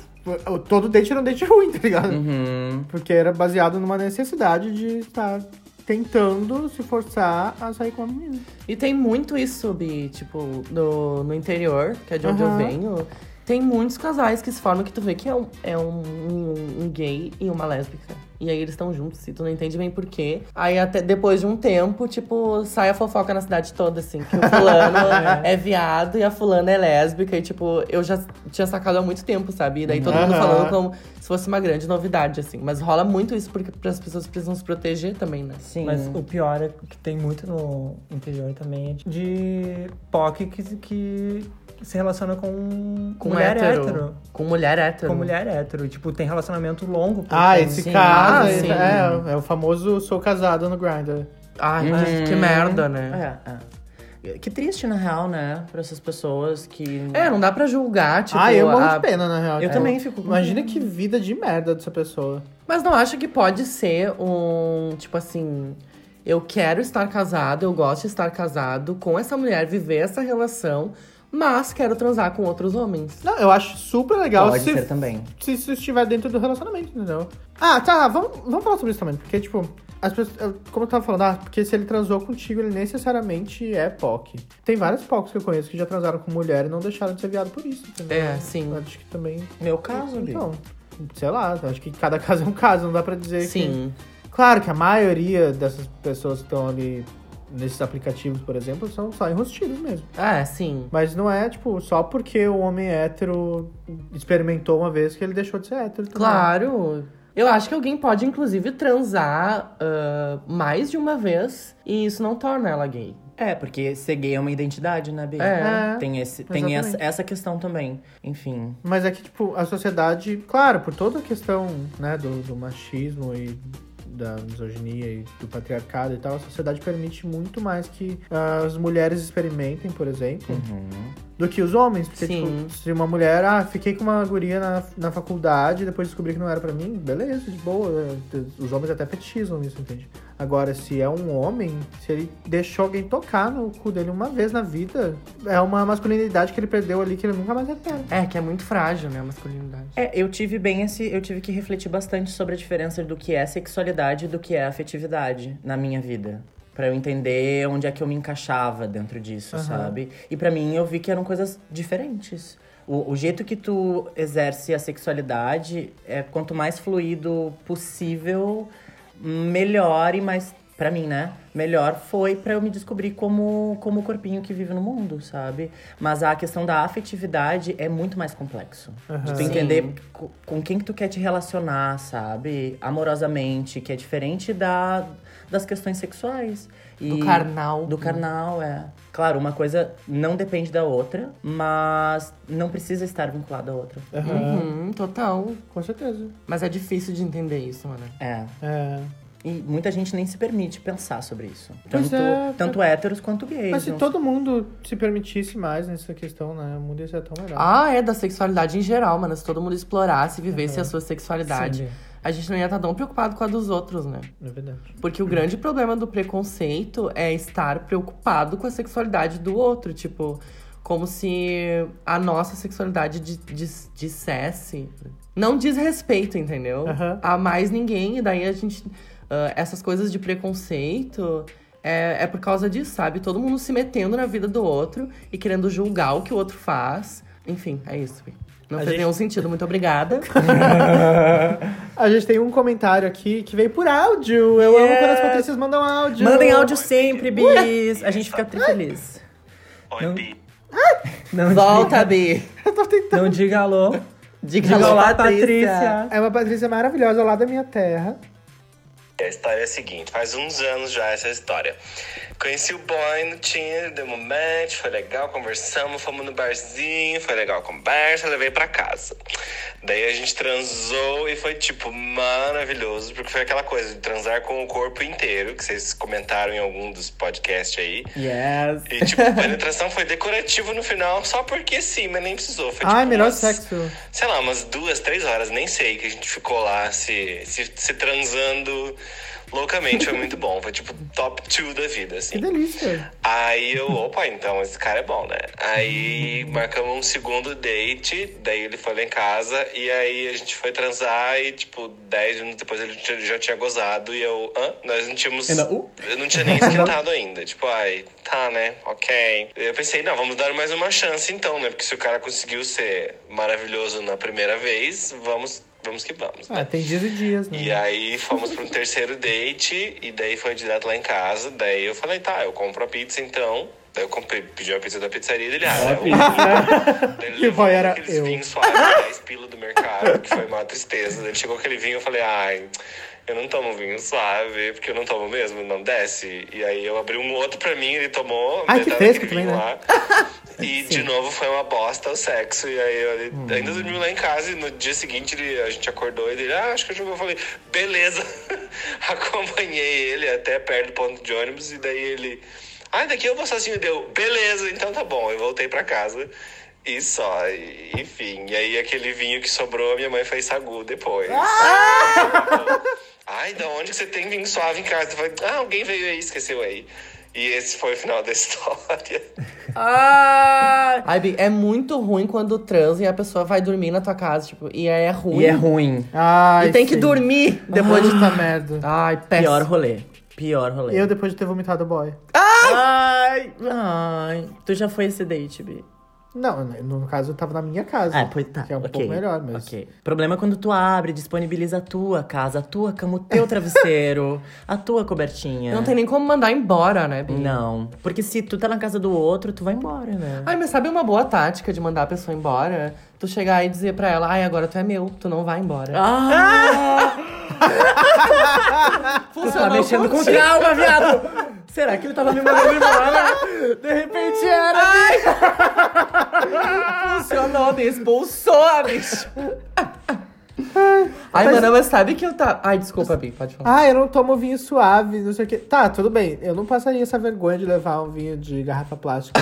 todo date era um date ruim, tá ligado? Uhum. Porque era baseado numa necessidade de estar tentando se forçar a sair com uma menina. E tem muito isso, Bi, tipo, no, no interior, que é de onde Aham. eu venho. Tem muitos casais que se formam que tu vê que é um, é um, um- um gay e uma lésbica. E aí eles estão juntos e tu não entende bem por quê. Aí até depois de um tempo, tipo, sai a fofoca na cidade toda, assim, que o fulano é viado e a fulana é lésbica. E, tipo, eu já tinha sacado há muito tempo, sabe? E daí todo mundo Aham. falando como se fosse uma grande novidade, assim. Mas rola muito isso porque as pessoas precisam se proteger também, né? Sim. Mas o pior é que tem muito no interior também é de POC que, que se relaciona com, Com mulher hétero. hétero. Com mulher hétero. Com mulher hétero. Tipo, tem relacionamento longo. por Ah, esse sim. caso Ah, sim. é, é o famoso sou casado no Grindr. Ai, Uhum. que, que merda, né? É, é. Que triste, na real, né? Pra essas pessoas que. É, não dá pra julgar, tipo. ah, eu morro a- de pena, na real. Eu tipo, também fico com Imagina que vida de merda dessa pessoa. Mas não acha que pode ser um. Tipo assim. Eu quero estar casado, eu gosto de estar casado com essa mulher, viver essa relação, mas quero transar com outros homens. Não, eu acho super legal Pode se, ser também. se isso estiver dentro do relacionamento, entendeu? Ah, tá, vamos, vamos falar sobre isso também. Porque, tipo, as pessoas. Como eu tava falando, ah, porque se ele transou contigo, ele necessariamente é POC. Tem vários POCs que eu conheço que já transaram com mulher e não deixaram de ser viado por isso, entendeu? É, sim. Eu Acho que também. Meu caso. Então, sei lá, acho que cada caso é um caso, não dá pra dizer que. Sim. Claro que a maioria dessas pessoas que estão ali nesses aplicativos, por exemplo, são só enrustidos mesmo. É, sim. Mas não é, tipo, só porque o homem hétero experimentou uma vez que ele deixou de ser hétero. também. Claro. Eu acho que alguém pode, inclusive, transar ah, mais de uma vez e isso não torna ela gay. É, porque ser gay é uma identidade, né, Bi? É. Tem, esse, tem essa, essa questão também. Enfim. Mas é que, tipo, a sociedade, claro, por toda a questão, né, do, do machismo e da misoginia e do patriarcado e tal, a sociedade permite muito mais que as mulheres experimentem, por exemplo, do que os homens. Porque, Sim. tipo, se uma mulher, ah, fiquei com uma guria na, na faculdade e depois descobri que não era pra mim, beleza, de boa. é, Os homens até fetichizam isso, entende? Agora, se é um homem, se ele deixou alguém tocar no cu dele uma vez na vida, é uma masculinidade que ele perdeu ali que ele nunca mais recupera. É, que é muito frágil, né, a masculinidade. É, eu tive bem esse. Eu tive que refletir bastante sobre a diferença do que é sexualidade e do que é afetividade na minha vida. Pra eu entender onde é que eu me encaixava dentro disso, sabe? E pra mim eu vi que eram coisas diferentes. O, o jeito que tu exerce a sexualidade é quanto mais fluido possível, melhor e mais pra mim, né? Melhor foi pra eu me descobrir como, como o corpinho que vive no mundo, sabe? Mas a questão da afetividade é muito mais complexo. De tu entender co- com quem que tu quer te relacionar, sabe? Amorosamente, que é diferente da, das questões sexuais. Do E- carnal. Do carnal, é. Claro, uma coisa não depende da outra, mas não precisa estar vinculada à outra. Aham, Uhum, total. Com certeza. Mas é difícil de entender isso, mano. É. É. E muita gente nem se permite pensar sobre isso. Pois Tanto, é, tanto héteros quanto gays. Mas se não- todo mundo se permitisse mais nessa questão, né? O mundo ia ser tão melhor. Ah, é, da sexualidade em geral, mano. Se todo mundo explorasse e vivesse a sua sexualidade, Sim. a gente não ia estar tão preocupado com a dos outros, né? É verdade. Porque o grande problema do preconceito é estar preocupado com a sexualidade do outro. Tipo, como se a nossa sexualidade di- dis- dissesse. Não diz respeito, entendeu? Aham. A mais ninguém. E daí a gente. Ah, essas coisas de preconceito. É, é por causa disso, sabe? Todo mundo se metendo na vida do outro e querendo julgar o que o outro faz. Enfim, é isso. Bi. Não A fez gente- nenhum sentido. Muito obrigada. A gente tem um comentário aqui que veio por áudio. Eu amo quando as Patrícias mandam áudio. Mandem áudio sempre, bis. A gente fica tri feliz. Oi, Bi. Não Volta, Bi. Diga, não diga alô. Diga Diga alô, olá, Patrícia. Patrícia. É uma Patrícia maravilhosa lá da minha terra. A história é a seguinte, faz uns anos já essa história. Conheci o boy no Tinder, deu um match, foi legal, conversamos, fomos no barzinho, foi legal a conversa, levei pra casa. Daí a gente transou e foi, tipo, maravilhoso, porque foi aquela coisa de transar com o corpo inteiro, que vocês comentaram em algum dos podcasts aí. Yes. E, tipo, a penetração foi decorativa no final, só porque sim, mas nem precisou. Foi, Ai, tipo, melhor umas- sexo. sei lá, umas duas, três horas, nem sei, que a gente ficou lá se, se, se transando loucamente. Foi muito bom. Foi tipo top 2 da vida, Que assim. delícia. Aí eu, opa, então esse cara é bom, né? Aí marcamos um segundo date, daí ele foi lá em casa e aí a gente foi transar e, tipo, 10 minutos depois ele já- tinha gozado e eu, hã? Nós não tínhamos. Uh? Eu não tinha nem esquentado ainda. Tipo, ai, tá, né? Ok. Eu pensei, não, vamos dar mais uma chance então, né? Porque se o cara conseguiu ser maravilhoso na primeira vez, vamos, vamos que vamos. Ah, Né? tem dias e dias, né? E aí fomos para um terceiro date, e daí foi direto lá em casa. Daí eu falei, tá, eu compro a pizza então. Daí eu comprei, pedi uma pizza da pizzaria dele. Ah, é um- Daí ele boy era aqueles eu. vinhos suaves, 10 pila do mercado, que foi uma tristeza. Daí chegou aquele vinho, eu falei, ai, eu não tomo vinho suave, porque eu não tomo mesmo, não desce. E aí eu abri um outro pra mim, ele tomou Ai, que metade fresco daquele também, vinho né? lá. E de novo foi uma bosta o sexo. E aí ele ainda dormiu lá em casa e no dia seguinte ele- a gente acordou e ele, ah, acho que eu jogou. Eu falei, beleza. Acompanhei ele até perto do ponto de ônibus e daí ele. Ah, daqui eu vou sozinho. Deu, beleza, então tá bom. Eu voltei pra casa. E só, e- enfim. E aí aquele vinho que sobrou, a minha mãe fez sagu depois. Ai, da onde que você tem vinho suave em casa? Falei, ah, alguém veio aí, esqueceu aí. E esse foi o final da história. Ah! Ai, Bi, é muito ruim quando transa e a pessoa vai dormir na tua casa, tipo, e aí é ruim. E é ruim. Ai, E tem que sim. dormir Depois depois de essa merda. Ai, péssimo. Pior rolê. Pior rolê. Eu depois de ter vomitado o boy. Ai, ai. Tu já foi esse date, Bi? Não, no caso eu tava na minha casa. Ah, pois tá. Que é um ok, pouco melhor, mas. Ok. O problema é quando tu abre, disponibiliza a tua casa, a tua cama, o teu travesseiro, a tua cobertinha. Não tem nem como mandar embora, né, Bi? Não. Porque se tu tá na casa do outro, tu vai embora, né? Ai, mas sabe uma boa tática de mandar a pessoa embora? Tu chegar e dizer pra ela, ai, agora tu é meu, tu não vai embora. Ah! Tu tá mexendo com trauma, viado! Será que ele tava me mandando embora? De repente era. Funcionou, me expulsou, bicho. Ai, mano, mas sabe que eu tá. Ai, desculpa, Bi, pode falar. Ah, eu não tomo vinho suave, não sei o quê. Tá, tudo bem. Eu não passaria essa vergonha de levar um vinho de garrafa plástica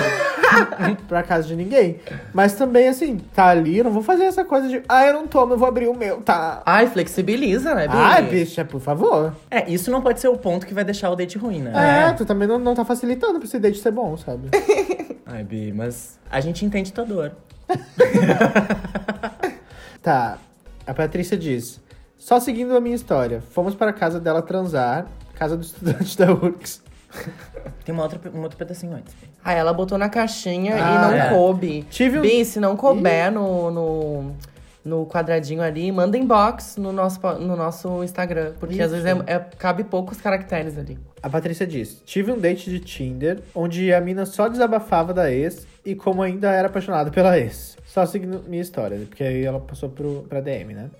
pra casa de ninguém. Mas também, assim, tá ali, eu não vou fazer essa coisa de. Ah, eu não tomo, eu vou abrir o meu, tá? Ai, flexibiliza, né, Bi? Ai, bicha, por favor. É, isso não pode ser o ponto que vai deixar o date ruim, né? É, tu também não, não tá facilitando pra esse date ser bom, sabe? Ai, Bi, mas a gente entende tua dor. Tá. A Patrícia diz: Só seguindo a minha história, fomos para a casa dela transar, casa do estudante da URGS. Tem uma outra, um outro pedacinho antes. Aí ela botou na caixinha Ah, e não é. coube. Tive um- Bi, se não couber no, no, no quadradinho ali, manda inbox no nosso, no nosso Instagram. Porque às Isso. vezes é, é- cabe poucos caracteres ali. A Patrícia diz: Tive um date de Tinder onde a mina só desabafava da ex e como ainda era apaixonada pela ex. Só seguindo minha história, porque aí ela passou pro, pra DM, né?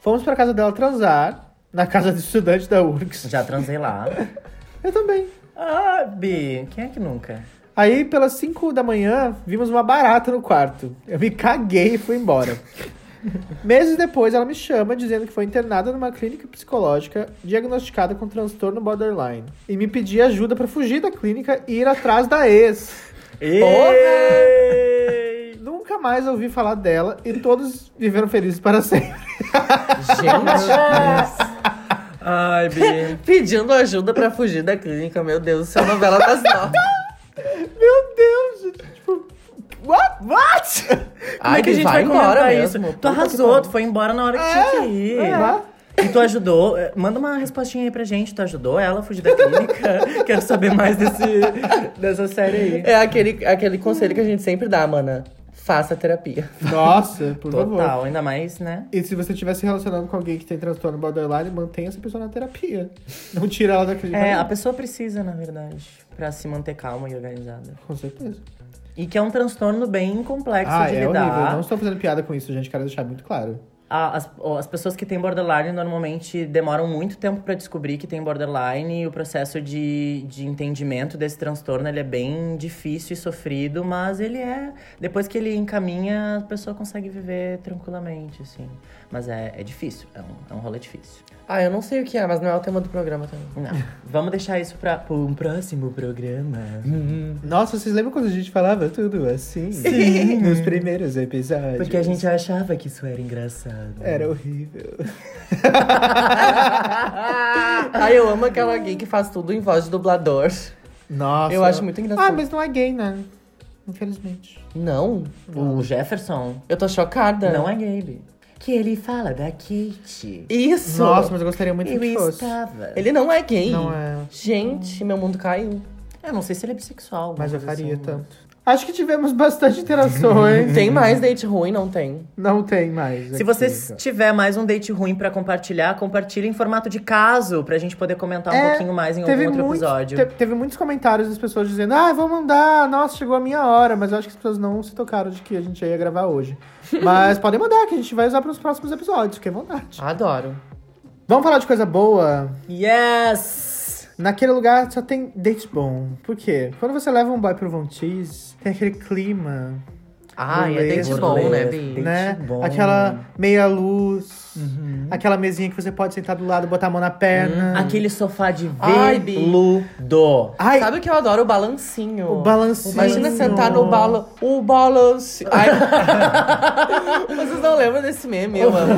Fomos pra casa dela transar, na casa de estudante da URGS. Já transei lá. Eu também. Ah, Bi, quem é que nunca? Aí, pelas 5 da manhã, vimos uma barata no quarto. Eu me caguei e fui embora. Meses depois, ela me chama dizendo que foi internada numa clínica psicológica diagnosticada com transtorno borderline. E me pedia ajuda pra fugir da clínica e ir atrás da ex. Nunca mais ouvi falar dela e todos viveram felizes para sempre. Gente, Ai, Bi. pedindo ajuda pra fugir da clínica, meu Deus, isso é a novela das nove. Meu Deus, gente. Tipo, what? What? Como é que a gente vai, comentar isso? Tu arrasou, tu foi embora na hora que tinha que ir. É. E tu ajudou. eh, Manda uma respostinha aí pra gente. Tu ajudou ela a fugir da clínica? Quero saber mais desse, dessa série aí. É aquele, aquele conselho que a gente sempre dá, mana. Faça terapia. Nossa, por favor. Total, ainda mais, né? E se você estiver se relacionando com alguém que tem transtorno borderline, mantenha essa pessoa na terapia. Não tira ela da clínica. É, a pessoa precisa, na verdade, pra se manter calma e organizada. Com certeza. E que é um transtorno bem complexo Ah, de é lidar. horrível. Eu não estou fazendo piada com isso, gente. Quero deixar muito claro. As, as pessoas que têm borderline normalmente demoram muito tempo pra descobrir que tem borderline e o processo de, de entendimento desse transtorno ele é bem difícil e sofrido, mas ele é. Depois que ele encaminha, a pessoa consegue viver tranquilamente, assim. Mas é, é difícil, é um, é um rolê difícil. Ah, eu não sei o que é, mas não é o tema do programa também. Não. Vamos deixar isso pra, pra um próximo programa. Nossa, vocês lembram quando a gente falava tudo assim? Sim. Nos primeiros episódios. Porque a gente achava que isso era engraçado. Era horrível. Ai, eu amo aquela gay que faz tudo em voz de dublador. Nossa. Eu acho muito engraçado. Ah, mas não é gay, né? Infelizmente. Não, O Jefferson eu tô chocada. não é gay. Bi. Que ele fala da Kate. Isso! Nossa, mas eu gostaria muito Eu que fosse. estava. Ele não é gay. Não é. Gente, meu mundo caiu. Eu não sei se ele é bissexual. Mas eu faria assim. tanto. Acho que tivemos bastante interações. Tem mais date ruim? Não tem. Não tem mais. Se aqui, você então. tiver mais um date ruim pra compartilhar, compartilhe em formato de caso, pra gente poder comentar um É, pouquinho mais em algum outro muitos- episódio. te- teve muitos comentários das pessoas dizendo: Ah, vou mandar, nossa, chegou a minha hora. Mas eu acho que as pessoas não se tocaram de que a gente ia gravar hoje. Mas podem mandar, que a gente vai usar pros próximos episódios, fiquem à vontade. Adoro. Vamos falar de coisa boa? Yes! Naquele lugar só tem date bom. Por quê? Quando você leva um boy pro Von Teese, tem aquele clima, Ai, é Burlesque. date bom, né. Bi? Né? bom. Aquela meia luz, aquela mesinha que você pode sentar do lado, botar a mão na perna. Aquele sofá de veludo. Ai, Sabe o que eu adoro? O balancinho. o balancinho. Imagina sentar no balo... O balance... Ai. Vocês não lembram desse meme, eu amo.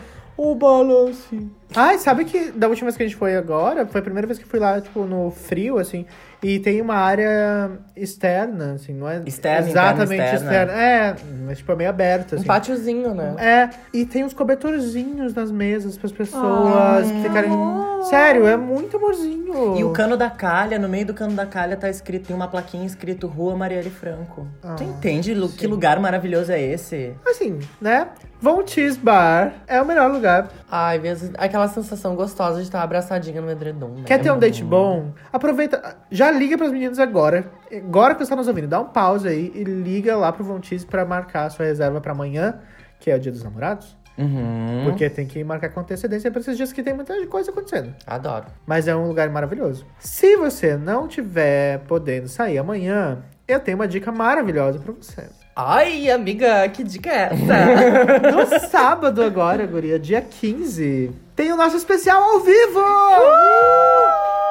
O balance. Ai, sabe que da última vez que a gente foi agora, foi a primeira vez que fui lá, tipo, no frio, assim, e tem uma área externa, assim, não é Externa, exatamente interna, externa. externa. É, mas tipo, é meio aberta, Um assim. pátiozinho, né? É, e tem uns cobertorzinhos nas mesas pras pessoas ficarem. Sério, é muito amorzinho. E o cano da calha, no meio do cano da calha tá escrito, tem uma plaquinha escrito Rua Marielle Franco. tu entende lu- que lugar maravilhoso é esse? Assim, né? Von Cheese Bar é o melhor lugar. Ai, mesmo, aquela sensação gostosa de estar abraçadinha no edredom, né? Quer ter um date bom? Aproveita, já liga pras meninas agora. Agora que você tá nos ouvindo, dá um pause aí e liga lá pro Von Cheese pra marcar a sua reserva pra amanhã, que é o dia dos namorados. Uhum. Porque tem que marcar com antecedência pra esses dias que tem muita coisa acontecendo. Adoro. Mas é um lugar maravilhoso. Se você não tiver podendo sair amanhã, eu tenho uma dica maravilhosa pra você. Ai, amiga, que dica é essa? No sábado agora, guria, dia 15, tem o nosso especial ao vivo!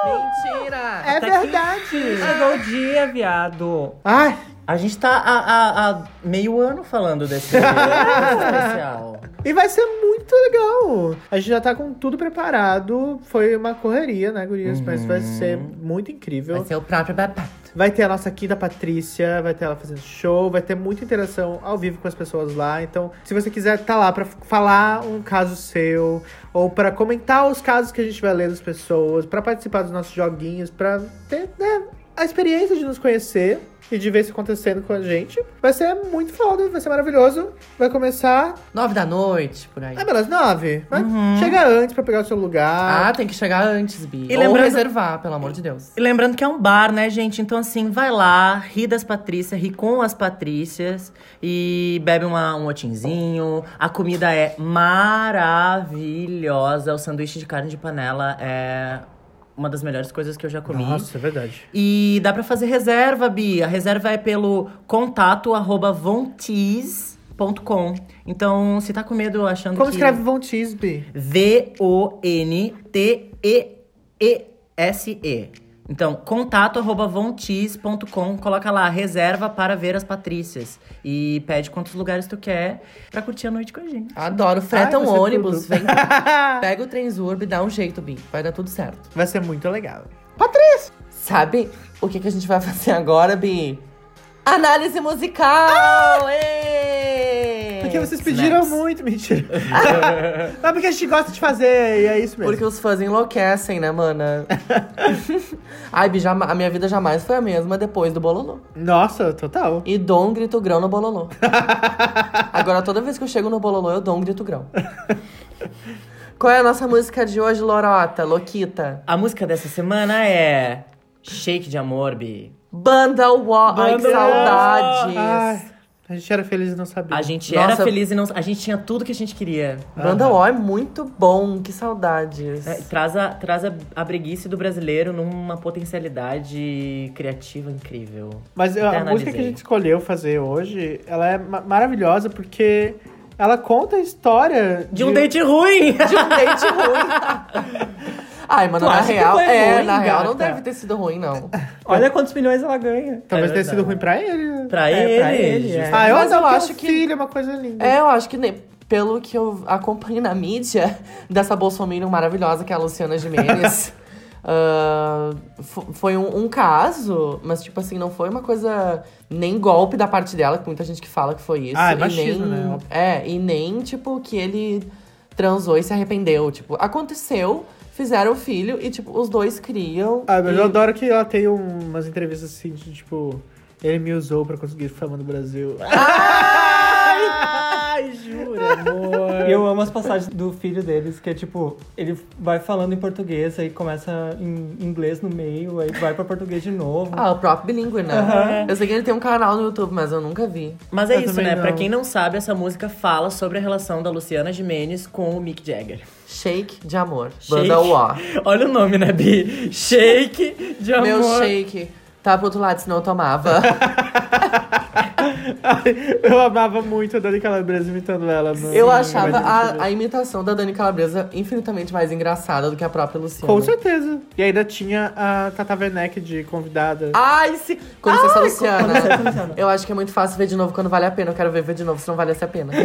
Mentira! É Tá aqui. verdade! Chegou o dia, viado. Ai, A gente tá há, há- há meio ano falando desse, desse especial. E vai ser muito legal! A gente já tá com tudo preparado. Foi uma correria, né, gurias? Mas vai ser muito incrível. Vai ser o próprio babado. Vai ter a nossa quinta Patrícia, vai ter ela fazendo show, vai ter muita interação ao vivo com as pessoas lá. Então, se você quiser estar lá pra falar um caso seu, ou pra comentar os casos que a gente vai ler das pessoas, pra participar dos nossos joguinhos, pra ter né, a experiência de nos conhecer, e de ver isso acontecendo com a gente. Vai ser muito foda, vai ser maravilhoso. Vai começar. Nove da noite, por aí. Ah, pelas nove. Mas chega antes pra pegar o seu lugar. Ah, tem que chegar antes, Bi. E Ou lembrando- reservar, pelo amor de Deus. E lembrando que é um bar, né, gente? Então, assim, vai lá, ri das Patrícias, ri com as Patrícias e bebe uma, um otinzinho. A comida é maravilhosa. O sanduíche de carne de panela é uma das melhores coisas que eu já comi. Nossa, é verdade. E dá pra fazer reserva, Bi. A reserva é pelo contato arroba vontease.com. Então, se tá com medo achando Como que... escreve Von Tisby? V-O-N-T-E-E-S-E. Então, contato arroba vontease.com, coloca lá, reserva para ver as Patrícias. E pede quantos lugares tu quer pra curtir a noite com a gente. Adoro. Freta Ai, um ônibus, tudo. vem. Pega o Transurb, dá um jeito, Bi. Vai dar tudo certo. Vai ser muito legal. Patrícia! Sabe o que, que a gente vai fazer agora, Bi? Análise musical! Ê! Porque vocês pediram Snaps. muito, mentira. Mas porque a gente gosta de fazer, e é isso mesmo. Porque os fãs enlouquecem, né, mana? Ai, Bi, a minha vida jamais foi a mesma depois do Bololô. Nossa, total. E dou um grito grão no Bololô. Agora, toda vez que eu chego no Bololô, eu dou um grito grão. Qual é a nossa música de hoje, Lorota, Loquita? A música dessa semana é Shake de Amor, Bi. Banda War. Ai, que saudades. Ai, a gente era feliz e não sabia. A gente Nossa. era feliz e não, a gente tinha tudo que a gente queria. Banda War é muito bom, que saudades. É, traz a, traz a, a breguice do brasileiro numa potencialidade criativa incrível. Mas a Até música que a gente escolheu fazer hoje, ela é ma- maravilhosa porque ela conta a história De um date ruim! De um date ruim. Ai, mano, Tu na acha que real, foi é, ruim, na real não deve ter sido ruim, não. Olha quantos milhões ela ganha. Talvez É tenha sido ruim pra ele. Pra É, ele. pra ele, é. Ah, eu, Mas eu acho que- filho, é uma coisa linda. É, eu acho que ne- pelo que eu acompanho na mídia dessa bolsominion maravilhosa que é a Luciana Gimenez, ah, fo- foi um, um caso, mas tipo assim, não foi uma coisa nem golpe da parte dela, que muita gente que fala que foi isso. Ah, é e machismo, nem, né? É, e nem tipo que ele transou e se arrependeu. Tipo, aconteceu, fizeram o filho e tipo, os dois criam. Ah, mas e- eu adoro que ela tem um- umas entrevistas assim, de, tipo... Ele me usou pra conseguir fama no Brasil. Ai, jura, amor. E eu amo as passagens do filho deles, que é tipo, ele vai falando em português, aí começa em inglês no meio, aí vai pra português de novo. Ah, o próprio bilíngue, né? Aham. Eu sei que ele tem um canal no YouTube, mas eu nunca vi. Mas é Eu isso, né? não. Pra quem não sabe, essa música fala sobre a relação da Luciana Gimenez com o Mick Jagger. Shake de amor. Shake. Banda War. Olha o nome, né, Bi? Shake de amor. Meu shake. Tá pro outro lado, senão eu tomava. eu amava muito a Dani Calabresa imitando ela. No, Eu no achava a, a imitação da Dani Calabresa infinitamente mais engraçada do que a própria Luciana. Com certeza. E ainda tinha a Tata Werneck de convidada. Ai, sim. Com licença, Luciana. com licença, Luciana. Eu acho que é muito fácil ver de novo quando vale a pena. Eu quero ver ver de novo se não valesse a pena.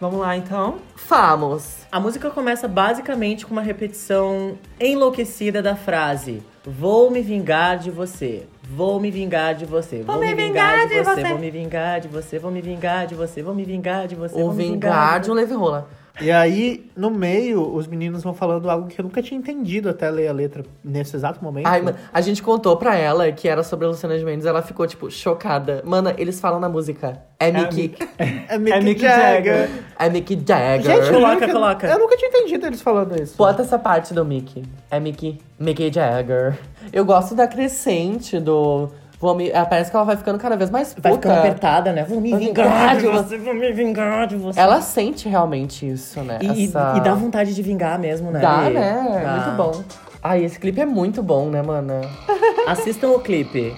Vamos lá, então. Vamos. A música começa basicamente com uma repetição enlouquecida da frase: Vou me vingar de você. Vou me vingar de você. Vou, me vingar, de você. Vou me vingar de você. Vou me vingar de você. Vou me vingar de você. O vou me vingar de de um leve rola. E aí, no meio, os meninos vão falando algo que eu nunca tinha entendido até ler a letra nesse exato momento. Ai, mano, a gente contou pra ela que era sobre a Luciana Gimenez, ela ficou, tipo, chocada. Mana, eles falam na música. É Mickey. É Mick, É Mick Jagger. Jagger. É Mickey Jagger. Gente, eu Coloca, nunca, coloca. Eu nunca tinha entendido eles falando isso. Bota essa parte do Mickey. É Mickey. Mickey Jagger. Eu gosto da crescente do. Vou me... ah, Parece que ela vai ficando cada vez mais Vai puta. ficando apertada, né? Vou me me vingar de vingar você. Vou me vingar de você. Ela sente realmente isso, né? E, Essa- e dá vontade de vingar mesmo, né? Dá, Bi? né? Dá. Muito bom. Ai, esse clipe é muito bom, né, mana? Assistam o clipe.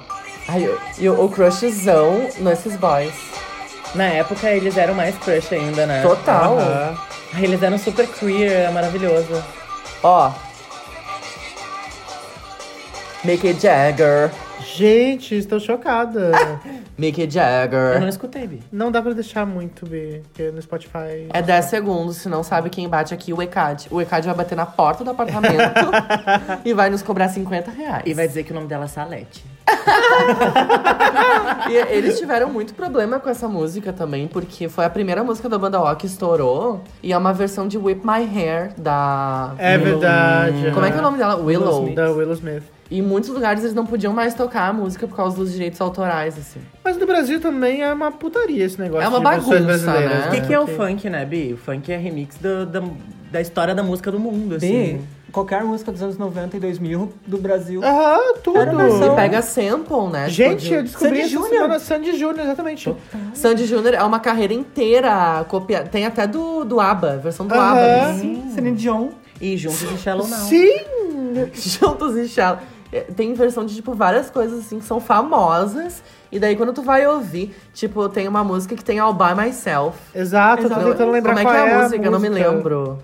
Ai, e o, o crushzão nesses boys. Na época, eles eram mais crush ainda, né? Total. Ai, Eles eram super queer, é maravilhoso. Ó. Mickey Jagger. Gente, estou chocada. Mickey Eu não Jagger. escutei, Bi. Não dá pra deixar muito, B, porque no Spotify... É 10 segundos, se não sabe quem bate aqui, o ECAD. O ECAD vai bater na porta do apartamento e vai nos cobrar 50 reais. E vai dizer que o nome dela é Salete. E eles tiveram muito problema com essa música também, porque foi a primeira música da banda O que estourou. E é uma versão de Whip My Hair, da. É verdade. Como é que é o nome dela? Willow. Smith. Da Willow Smith. E em muitos lugares eles não podiam mais tocar a música por causa dos direitos autorais, assim. Mas no Brasil também é uma putaria esse negócio É uma bagunça, brasileiras. né? O que, que é o funk, né, Bi? O funk é remix do- da, da história da música do mundo, assim. qualquer música dos anos 90 e 2000 do Brasil. Aham, tudo. Era a versão- E pega sample, né? Gente, tipo, eu de... descobri Sandy essa Júnior. semana Sandy Júnior, exatamente. Sandy Júnior é uma carreira inteira copiada. Tem até do, do ABBA, versão do Aham. ABBA. ali. Sim, Celine Dion. E juntos e Shallow Now. Sim! Juntos e Shallow. É, Tem versão de, tipo, várias coisas, assim, que são famosas. E daí, quando tu vai ouvir, tipo, tem uma música que tem All By Myself. Exato, eu tô tentando lembrar Como é qual que é é a música? Eu não me lembro.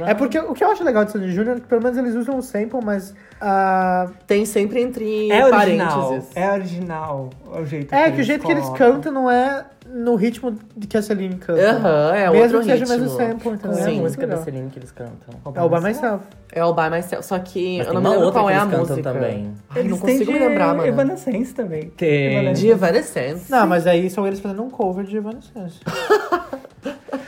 É porque o que eu acho legal de Sandy Júnior é que pelo menos eles usam o sample, mas. ah, Tem sempre entre É original. parênteses. É original o jeito é que o jeito que eles colocam. cantam não é no ritmo de que a Celine canta. Aham, é Mesmo outro que seja o mesmo sample, então Qual é a Sim. música da legal. Celine que eles cantam? É o By Myself. É All By Myself. Só que Mas eu não me lembro outra qual é a música. também. Ai, não Eles têm consigo de lembrar, mano. Evanescence também. Tem. Evanescence. De Evanescence. Não, mas aí são eles fazendo um cover de Evanescence.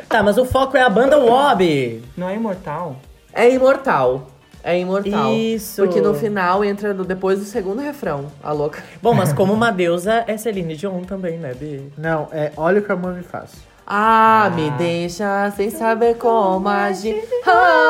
Tá, mas o foco é a banda Wob. Não é imortal? É imortal. É imortal. Isso. Porque no final entra no- depois do segundo refrão, a louca. Bom, mas como uma deusa é Celine Dion também, né, Bi? Não, é Olha o que a amor me faz. Ah, me deixa sem saber como agir.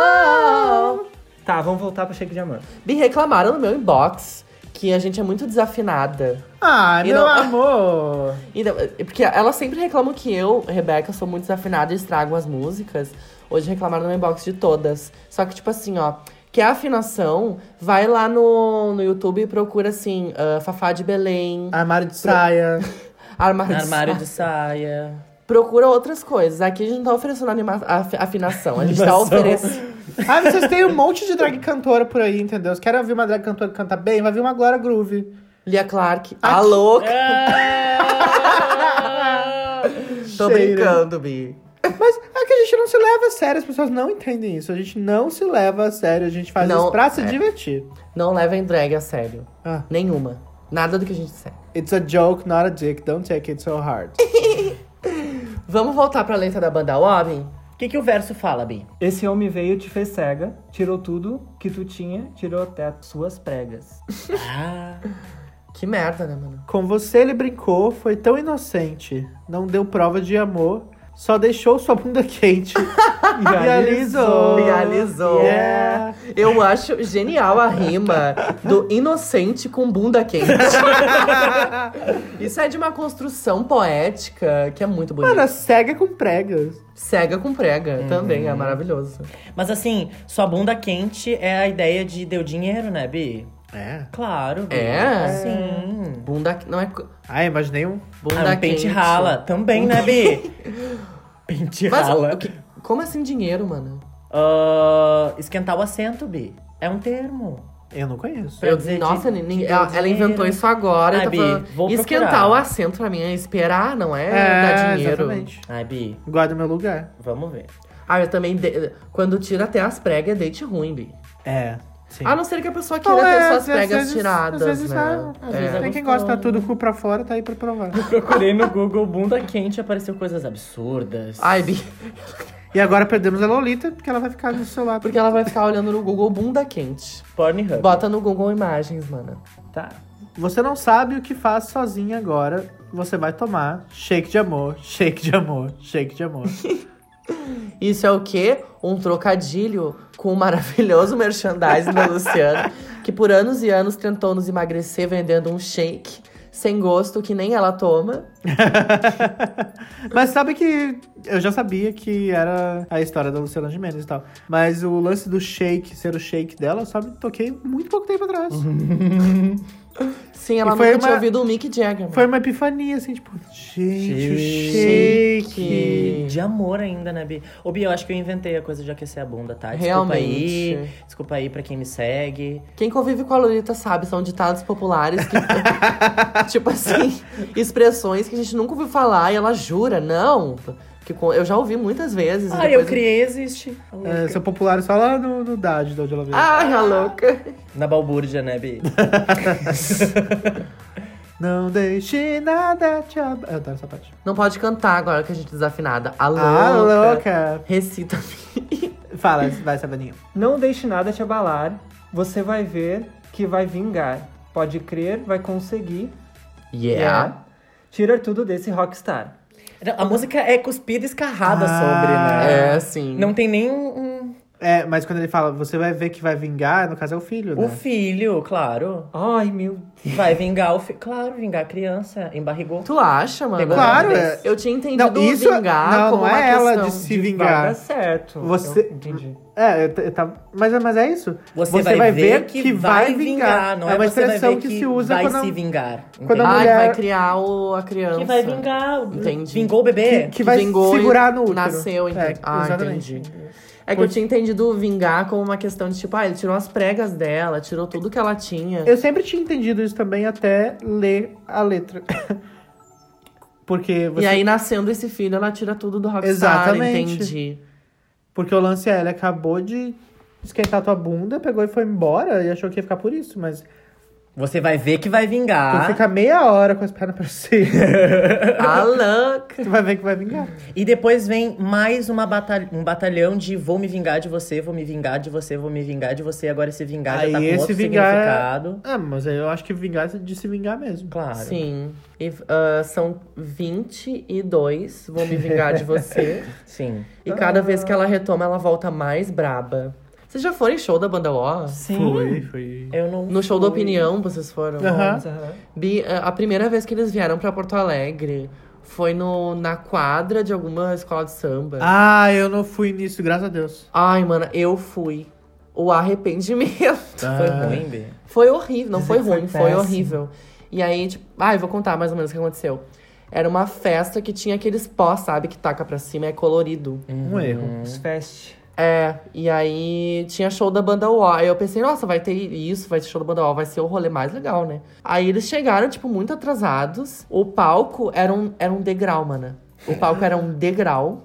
Oh. Tá, vamos voltar pro Shake de Amor. Me reclamaram no meu inbox que a gente é muito desafinada. Ah, E meu não- amor! E não- Porque elas sempre reclamam que eu, Rebeca, sou muito desafinada e estrago as músicas. Hoje reclamaram no meu inbox de todas. Só que, tipo assim, ó, quer afinação, vai lá no, no YouTube e procura assim, ah, Fafá de Belém, Armário de saia. Armário, de Armário Sa- de saia. Procura outras coisas. Aqui a gente não tá oferecendo anima- af- afinação. A gente tá oferecendo. ah, vocês têm um monte de drag cantora por aí, entendeu? Se querem ouvir uma drag cantora que canta bem, vai vir uma Glória Groove. Lia Clark. A louca. Tô Cheira. brincando, Bi. Mas é que a gente não se leva a sério, as pessoas não entendem isso. A gente não se leva a sério, a gente faz Não, isso pra se é. divertir. Não levem drag a sério. Ah. Nenhuma. Nada do que a gente disser. It's a joke, not a dick, don't take it so hard. Vamos voltar pra letra da banda Wobbin? O que, que o verso fala, Bi? Esse homem veio, te fez cega, tirou tudo que tu tinha, tirou até as suas pregas. Ah, Que merda, né, mano? Com você ele brincou, foi tão inocente, não deu prova de amor, só deixou sua bunda quente. Realizou. Realizou. Yeah. Eu acho genial a rima do inocente com bunda quente. Isso é de uma construção poética que é muito bonita. Mano, cega com pregas. Cega com prega também, é maravilhoso. mas assim, sua bunda quente é a ideia de deu dinheiro, né, Bi? É. Claro, Bi. É? Sim. Bunda não é Ah, imaginei um. bunda Ah, um pente rala. Também, né, Bi? pente Mas rala. o que- como assim dinheiro, mano? Ah, esquentar o assento, Bi. É um termo. Eu não conheço. Pra Eu- dizer nossa, de- de ela, ela inventou isso agora. Ai, tá Bi, falando- vou Esquentar procurar. o assento pra mim é esperar, não é, É, dar dinheiro. exatamente. Ai, Bi, Guarda meu lugar. vamos ver. Ah, eu também. de- Quando tira até as pregas, é date ruim, Bi. É. Sim. A não ser que a pessoa queira Não, ter é, suas às pregas vezes- tiradas, às vezes, né? é, às É. vezes Tem quem gosta tudo cu pra fora, tá aí pra provar. Procurei no Google bunda quente apareceu coisas absurdas. Ai, Bi. E agora perdemos a Lolita, porque ela vai ficar no celular. Porque ela vai ficar olhando no Google bunda quente. Pornhub. Bota no Google Imagens, mano. Tá. Você não sabe o que faz sozinha agora. Você vai tomar shake de amor, shake de amor, shake de amor. Isso é o quê? Um trocadilho com o maravilhoso merchandising da Luciana, que por anos e anos tentou nos emagrecer vendendo um shake sem gosto que nem ela toma. Mas sabe que eu já sabia que era a história da Luciana Gimenez e tal. Mas o lance do shake, ser o shake dela, eu só me toquei muito pouco tempo atrás. Sim, ela E foi nunca tinha uma- ouvido o Mick Jagger. Foi uma epifania, assim, tipo, gente, o Shake. shake. De amor ainda, né, Bi? Ô, Bi, eu acho que eu inventei a coisa de aquecer a bunda, tá? Desculpa aí. Realmente. Desculpa aí pra quem me segue. Quem convive com a Lolita sabe, são ditados populares que. tipo assim, expressões que a gente nunca ouviu falar e ela jura, não. Que eu já ouvi muitas vezes. Ah, eu criei existe. É, seu popular só lá no, no DAD, de onde ela veio. Ai, a louca. Na balbúrdia, né, Bi? Não deixe nada te ab... Eu adoro essa parte. Não pode cantar agora que a gente é desafinada. A louca. Ah, louca. Recita. Fala, vai, Sabaninho. Não deixe nada te abalar, você vai ver que vai vingar. Pode crer, vai conseguir. Yeah. Tira tudo desse rockstar. A música é cuspida e escarrada Ah, sobre, né? É, sim. Não tem nem um, É, mas quando ele fala, você vai ver que vai vingar, no caso é o filho, né? o filho, claro. Ai, meu Vai vingar o filho. Claro, vingar a criança. Embarrigou. Tu acha, mano? Pegou Claro, é. Eu tinha entendido Não, isso vingar não, como não uma é ela questão de se Vai vingar. dar certo. Você- Eu entendi. É, eu t- eu tava- mas, é- mas é isso. Você, vai, ver que, vai vingar. Não é é, uma você vai expressão ver que, se usa vai quando se vingar. quando a? Ah, mulher- que vai criar o, a criança. Que vai vingar. Entendi. Vingou o bebê? que, que vai segurar no útero. Nasceu, entendi. É, ah, entendi. É que eu tinha entendido vingar como uma questão de tipo, ah, ele tirou as pregas dela, tirou tudo que ela tinha. Eu sempre tinha entendido isso também até ler a letra. Porque você E aí, nascendo esse filho, ela tira tudo do Rockstar, Exatamente. entendi. Porque o lance é, ele acabou de esquentar tua bunda, pegou e foi embora e achou que ia ficar por isso, mas Você vai ver que vai tu vingar. fica meia hora com as pernas pra cima, A louca. tu vai ver que vai vingar. E depois vem mais uma batalha, um batalhão de vou me vingar de você, vou me vingar de você, vou me vingar de você. Agora esse vingar Aí já tá com esse outro vingar é- significado. Ah, mas eu acho que vingar é de se vingar mesmo. Claro. Sim. E, ah, são 22, vou me vingar de você. Sim. E cada vez que ela retoma, ela volta mais braba. Vocês já foram em show da banda O? Sim. Foi, foi. Eu não. No show da fui. opinião, vocês foram? Aham. Aham. Bi, a a primeira vez que eles vieram pra Porto Alegre foi no, na quadra de alguma escola de samba. Ah, eu não fui nisso, graças a Deus. Ai, mano, eu fui. O arrependimento. Foi ruim, B. Foi horrível, não foi que foi ruim, foi, péssimo. horrível. E aí, tipo, ai, vou contar mais ou menos o que aconteceu. Era uma festa que tinha aqueles pó, sabe, que taca pra cima, é colorido. Um erro. Os fest. É, e aí tinha show da banda UO. Aí eu pensei, nossa, vai ter isso, vai ter show da banda UO, vai ser o rolê mais legal, né? Aí eles chegaram, tipo, muito atrasados. O palco era um, era um degrau, mano. O palco era um degrau.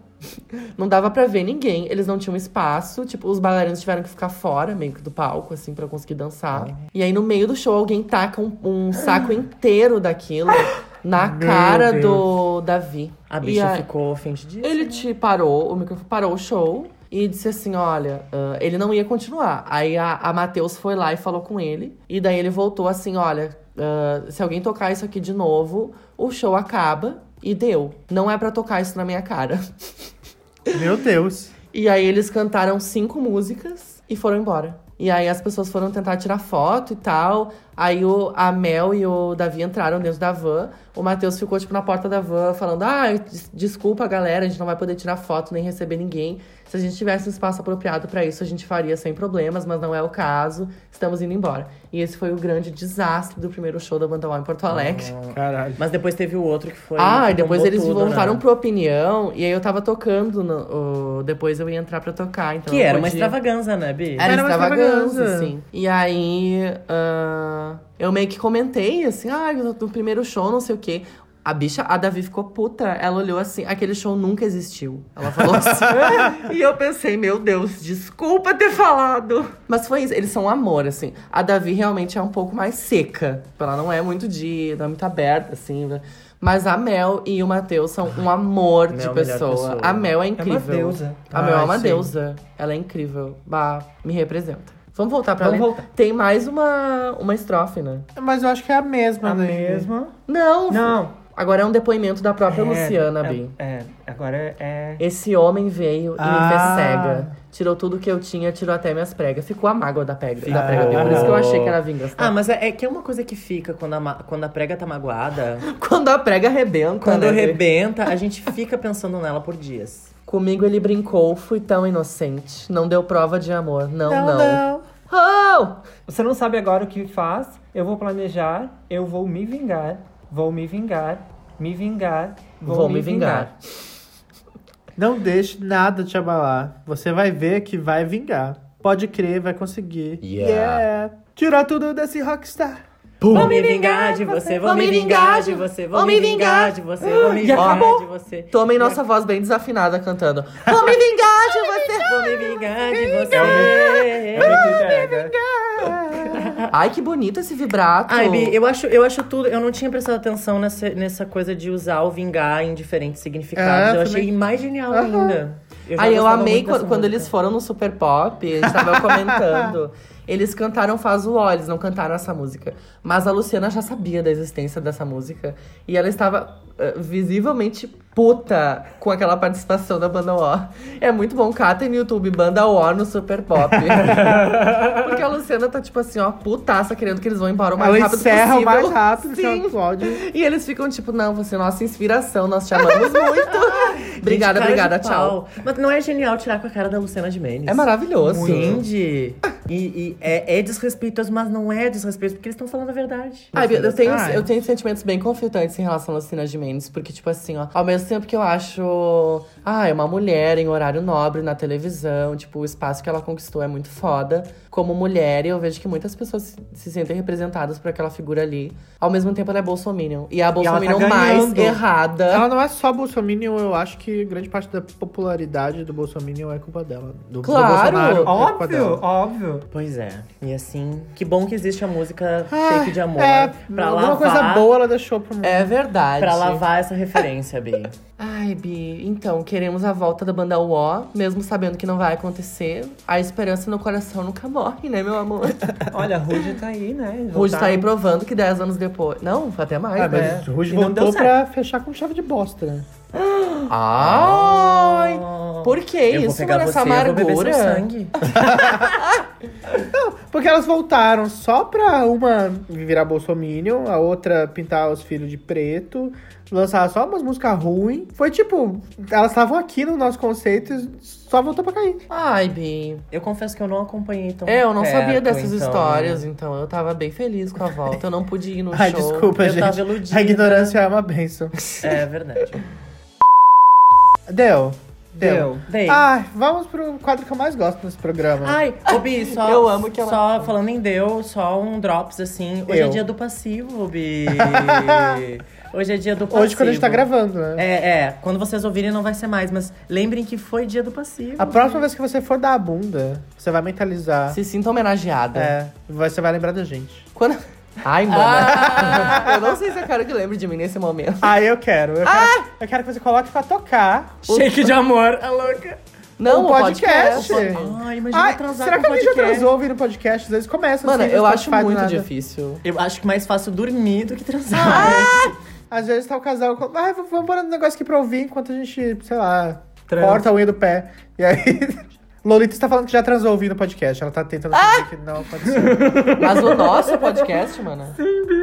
Não dava pra ver ninguém, eles não tinham espaço. Tipo, os bailarinos tiveram que ficar fora, meio que do palco, assim, pra conseguir dançar. E aí, no meio do show, alguém taca um, um saco inteiro daquilo na Meu cara Deus. do Davi. A bicha aí- ficou ofendidíssima. ele te parou, o microfone parou o show e disse assim: olha, ah, ele não ia continuar. Aí a, a Matheus foi lá e falou com ele. E daí ele voltou assim: olha, ah, se alguém tocar isso aqui de novo, o show acaba. E deu. Não é pra tocar isso na minha cara. Meu Deus. E aí eles cantaram cinco músicas e foram embora. E aí as pessoas foram tentar tirar foto e tal. Aí o, a Mel e o Davi entraram dentro da van. O Matheus ficou, tipo, na porta da van, falando: Ah, des- desculpa, galera, a gente não vai poder tirar foto nem receber ninguém. Se a gente tivesse um espaço apropriado pra isso, a gente faria sem problemas, mas não é o caso. Estamos indo embora. E esse foi o grande desastre do primeiro show da Banda em Porto Alegre. Caralho. Mas depois teve o outro que foi. Ah, que e depois eles tudo, voltaram né? pro Opinião, e aí eu tava tocando, no- o- depois eu ia entrar pra tocar. Então Que eu era uma podia- extravagância, né, Bi? Era, Era uma extravagância, extravagância. sim. E aí, ah, eu meio que comentei, assim, ah, no primeiro show, não sei o quê. A bicha, a Davi ficou puta. Ela olhou assim, aquele show nunca existiu. Ela falou assim. e eu pensei, meu Deus, desculpa ter falado. Mas foi isso, eles são um amor, assim. A Davi realmente é um pouco mais seca. Ela não é muito de. não é muito aberta, assim. né? Mas a Mel e o Matheus são um amor de Mel, melhor pessoa. pessoa. A Mel é É incrível. uma deusa. A Mel é Ai, uma sim. deusa. Ela é incrível. Bah, me representa. Vamos voltar pra Vamos voltar. Tem mais uma, uma estrofe, né? Mas eu acho que é a mesma, A né? mesma. Não! Não. Agora é um depoimento da própria É, Luciana, é, Bi. É, agora é. Esse homem veio e me Ah. fez cega. Tirou tudo que eu tinha, tirou até minhas pregas. Ficou a mágoa da, pega, da prega. Por isso que eu achei que era vingança. Ah, mas é, é que é uma coisa que fica quando a, ma- quando a prega tá magoada. Quando a prega arrebenta, quando né, arrebenta, a gente fica pensando nela por dias. Comigo ele brincou, fui tão inocente. Não deu prova de amor. Não, Não, não. não. Oh! Você não sabe agora o que faz? Eu vou planejar, eu vou me vingar, vou me vingar, me vingar, vou, Vou me vingar. Não deixe nada te abalar. Você vai ver que vai vingar. Pode crer, vai conseguir. Yeah. Tirar tudo desse rockstar. Vou me vingar de você, vou me vingar de você, vou me vingar de você, vou me vingar de você. Tomem nossa voz bem desafinada cantando. Vou me vingar de você. Vou me vingar de você. É o Mick Jagger. Ai, que bonito esse vibrato. Ai, Bi, eu acho, eu acho tudo. Eu não tinha prestado atenção nessa, nessa coisa de usar o vingar em diferentes significados. É, eu também. achei mais genial Aham. ainda. já Aí eu amei quando, quando eles foram no Super Pop, a gente tava comentando. Eles cantaram Faz o Ó, eles não cantaram essa música. Mas a Luciana já sabia da existência dessa música. E ela estava eh, visivelmente puta com aquela participação da banda O. É muito bom, catem no YouTube, banda O no Super Pop. Porque a Luciana tá tipo assim, ó, putaça, querendo que eles vão embora o mais Ela rápido encerra possível. o mais rápido ela Sim. E eles ficam tipo, não, você é nossa inspiração, nós te amamos muito. obrigada, Gente, obrigada, de tchau. Mas não é genial tirar com a cara da Luciana Gimenez? É maravilhoso. Entende? E, e é, é desrespeitoso, mas não é desrespeito, porque eles estão falando a verdade. Ai, eu, tenho, Ah, é. eu tenho sentimentos bem conflitantes em relação a Lucina Gimenez, porque, tipo assim, ó, ao mesmo tempo que eu acho. Ah, é uma mulher em horário nobre na televisão, tipo, o espaço que ela conquistou é muito foda. Como mulher, e eu vejo que muitas pessoas se, se sentem representadas por aquela figura ali. Ao mesmo tempo, ela é bolsominion. E é a ela tá mais errada. Ela não é só Bolsominion, eu acho que grande parte da popularidade do Bolsominion é culpa dela. Do, do Claro! Bolsonaro é culpa Óbvio, dela. óbvio. Pois é. E assim, que bom que existe a música Ah, Shake de Amor É, pra alguma lavar. coisa boa ela deixou pro mundo. É verdade. Pra lavar essa referência, Bi. Ai, Bi, então, queremos a volta da banda UO, mesmo sabendo que não vai acontecer. A esperança no coração nunca morre, né, meu amor? Olha, a Ruge tá aí, né? Ruge tá aí provando que 10 anos depois. Não, até mais, Ah, né? mas Ruge não voltou pra fechar com chave de bosta, né? Ai! Por que eu isso, mano? Essa amargura? sangue. Porque elas voltaram só pra uma virar bolsominion, a outra pintar os filhos de preto, lançar só umas músicas ruins. Foi tipo, elas estavam aqui no nosso conceito e só voltou pra cair. Ai, Bi. Eu confesso que eu não acompanhei tão É, eu não perto, sabia dessas então- histórias, então eu tava bem feliz com a volta. Eu não pude ir no Ai, show. desculpa, eu gente. tava iludida. A ignorância é uma benção. É verdade. Deu. Deu. Dei. Ah, vamos pro quadro que eu mais gosto nesse programa. Ai, ô Bi, só, Eu amo que ela- só falando em Deu, só um drops assim. Hoje Eu. é dia do passivo, Bi. Hoje é dia do passivo. Hoje, quando a gente tá gravando, né? É, é. Quando vocês ouvirem não vai ser mais, mas lembrem que foi dia do passivo. A próxima vez que você for dar a bunda, você vai mentalizar. Se sinta homenageada. É, você vai lembrar da gente. Quando... Ai, mano. Ah! eu não sei se eu quero que lembre de mim nesse momento. Ah, eu quero. Eu quero, eu quero que você coloque pra tocar. Shake de amor, a louca. Não, Um o podcast. Ai, imagina Ai, transar será que alguém já podcast. transou ouvindo podcast? Às vezes começa Mano, assim, eu acho muito nada. difícil. Eu acho que mais fácil dormir do que transar. Às vezes tá o casal. com- Ai, vamos pôr um negócio aqui pra ouvir enquanto a gente, sei lá, Transa. corta a unha do pé. E aí. Lolita está falando que já transou ouvindo o podcast. Ela tá tentando Ah! que não aconteceu. Mas o nosso podcast, mano.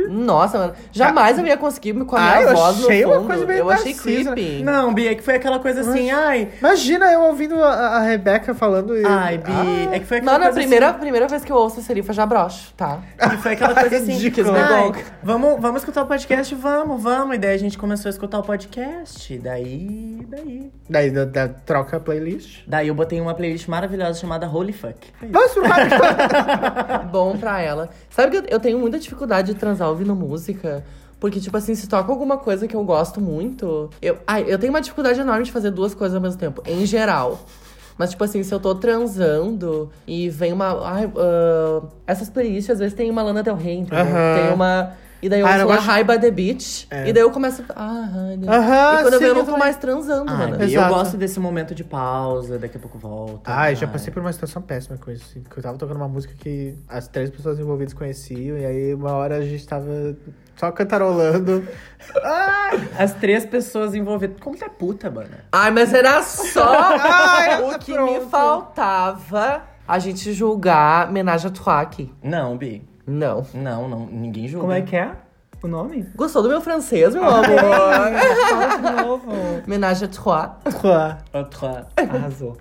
Nossa, mano. Jamais eu ia conseguir com a minha Ah, eu voz no achei uma fundo. coisa meio eu achei creepy. Não, Bi, é que foi aquela coisa assim, ai. Imagina eu ouvindo a, a Rebeca falando. E... Ai, Bi, é que foi aquela Mano, a coisa primeira, assim. primeira vez que eu ouço a Serifa já broxo, tá? Que foi aquela coisa assim. Ridículo. ai, vamos, vamos escutar o podcast? Vamos, vamos. E daí a gente começou a escutar o podcast. Daí. Daí. Daí da, da troca a playlist. Daí eu botei uma playlist maravilhosa chamada Holy Fuck. Vamos pro. Bom pra ela. Sabe que eu, eu tenho muita dificuldade de transar ouvindo música. Porque, tipo assim, se toca alguma coisa que eu gosto muito. Eu, ai, eu tenho uma dificuldade enorme de fazer duas coisas ao mesmo tempo, em geral. Mas, tipo assim, se eu tô transando e vem uma. Ai, ah, essas playlists às vezes tem uma Lana Del Rey, entendeu? Tem uma. E daí eu Ah, eu ouço gosto- High by the Beach. É. E daí eu começo. Ah, ai, Deus. Aham, E quando eu sim, vejo, eu não eu tô mais transando, Ai, mano. Bi, eu gosto desse momento de pausa, daqui a pouco volta. Ai, já passei por uma situação péssima com isso. assim, Que eu tava tocando uma música que as três pessoas envolvidas conheciam. E aí, uma hora a gente tava só cantarolando. As três pessoas envolvidas. Como é puta, mano? Ai, mas era só Ai, o tá que pronto. me faltava a gente julgar Menage à Trois aqui. Não, Bi. Não. Não, não. Ninguém julga. Como é que é o nome? Gostou do meu francês, meu amor? Fala de novo. Menage à Trois. Outra. Arrasou.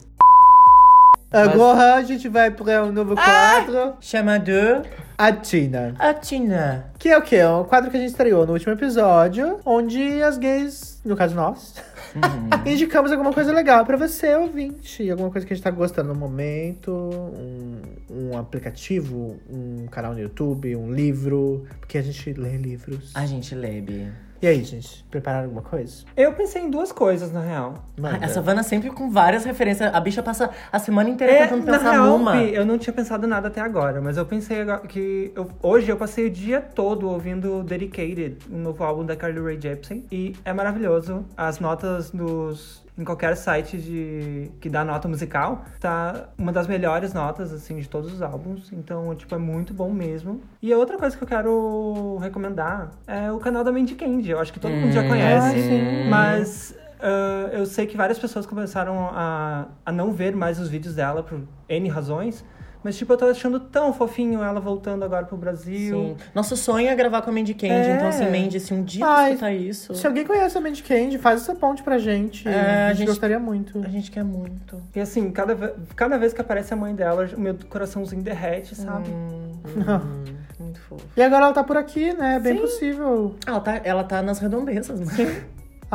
Agora a gente vai pra um novo quadro. Chama de. A Tina. A Tina. Que é o quê? É um quadro que a gente estreou no último episódio, onde as gays, no caso nós, Indicamos alguma coisa legal pra você, ouvinte. Alguma coisa que a gente tá gostando no momento. Um, um aplicativo, um canal no YouTube, um livro. Porque a gente lê livros. A gente lê, Bi. E aí, gente? Prepararam alguma coisa? Eu pensei em duas coisas, na real. Manda. A Savana sempre com várias referências. A bicha passa a semana inteira É, tentando na pensar real, numa. Pi, eu não tinha pensado nada até agora, mas eu pensei agora que eu- hoje eu passei o dia todo ouvindo Dedicated, um novo álbum da Carly Rae Jepsen, e é maravilhoso. As notas dos em qualquer site de que dá nota musical, tá uma das melhores notas assim de todos os álbuns, então tipo é muito bom mesmo. E a outra coisa que eu quero recomendar é o canal da Mandy Candy. Eu acho que todo mundo já conhece, sim. mas ah, eu sei que várias pessoas começaram a, a não ver mais os vídeos dela por N razões. Mas, tipo, eu tô achando tão fofinho ela voltando agora pro Brasil. Sim. Nosso sonho é gravar com a Mandy Candy. É. Então, se Mandy, se um dia Ai, escutar isso, Se alguém conhece a Mandy Candy, faz essa ponte pra gente. É, a, a gente gente- gostaria muito. a gente quer muito. E assim, cada, cada vez que aparece a mãe dela, o meu coraçãozinho derrete, sabe? Muito fofo. E agora ela tá por aqui, né? É bem possível. Ela tá, ela tá nas redondezas, mano.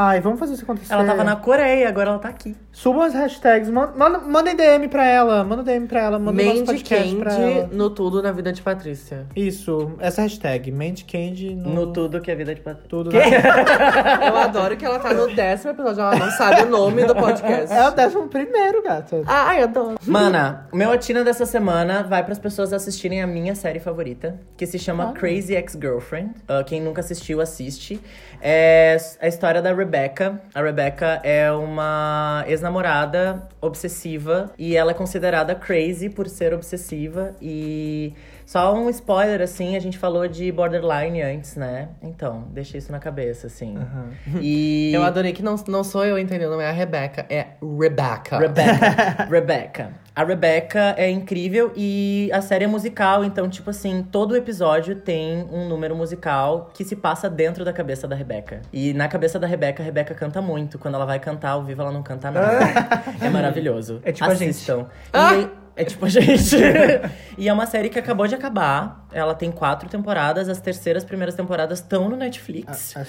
Ai, vamos fazer isso acontecer. Ela tava na Coreia, agora ela tá aqui. Subam as hashtags. man- Manda, mandem DM pra ela. Manda DM pra ela. Manda Mandy podcast pra ela. Candy no tudo na vida de Patrícia. Isso, essa hashtag. Mandy Candy no, No tudo que é vida de pat... tudo. Eu adoro que ela tá no décimo episódio, ela não sabe o nome do podcast. É o décimo primeiro, gata. Ai, adoro. Mana, o meu atina dessa semana vai pras pessoas assistirem a minha série favorita, que se chama Crazy Ex-Girlfriend. Ah, quem nunca assistiu, assiste. É a história da Rebecca. A Rebecca é uma ex-namorada obsessiva e ela é considerada crazy por ser obsessiva. E só um spoiler, assim, a gente falou de borderline antes, né? Então, deixa isso na cabeça, assim. E. Eu adorei que não, não sou eu, entendeu? Não é a Rebecca, é Rebecca. Rebecca. Rebecca. A Rebecca é incrível e a série é musical, então, tipo assim, todo episódio tem um número musical que se passa dentro da cabeça da Rebecca. E na cabeça da Rebecca, a Rebecca canta muito. Quando ela vai cantar ao vivo, ela não canta nada. é maravilhoso. É tipo a gente. Assistam. E- é tipo a gente. e é uma série que acabou de acabar. Ela tem quatro temporadas. As terceiras primeiras temporadas estão no Netflix. Ah,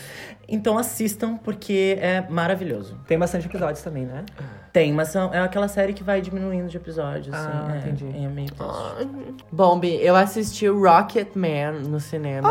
Então assistam, porque é maravilhoso. Tem bastante episódios também, né? Tem, mas são, é aquela série que vai diminuindo de episódios. Ah, assim, é, entendi. É meio triste. Bombi, eu assisti o Rocket Man no cinema.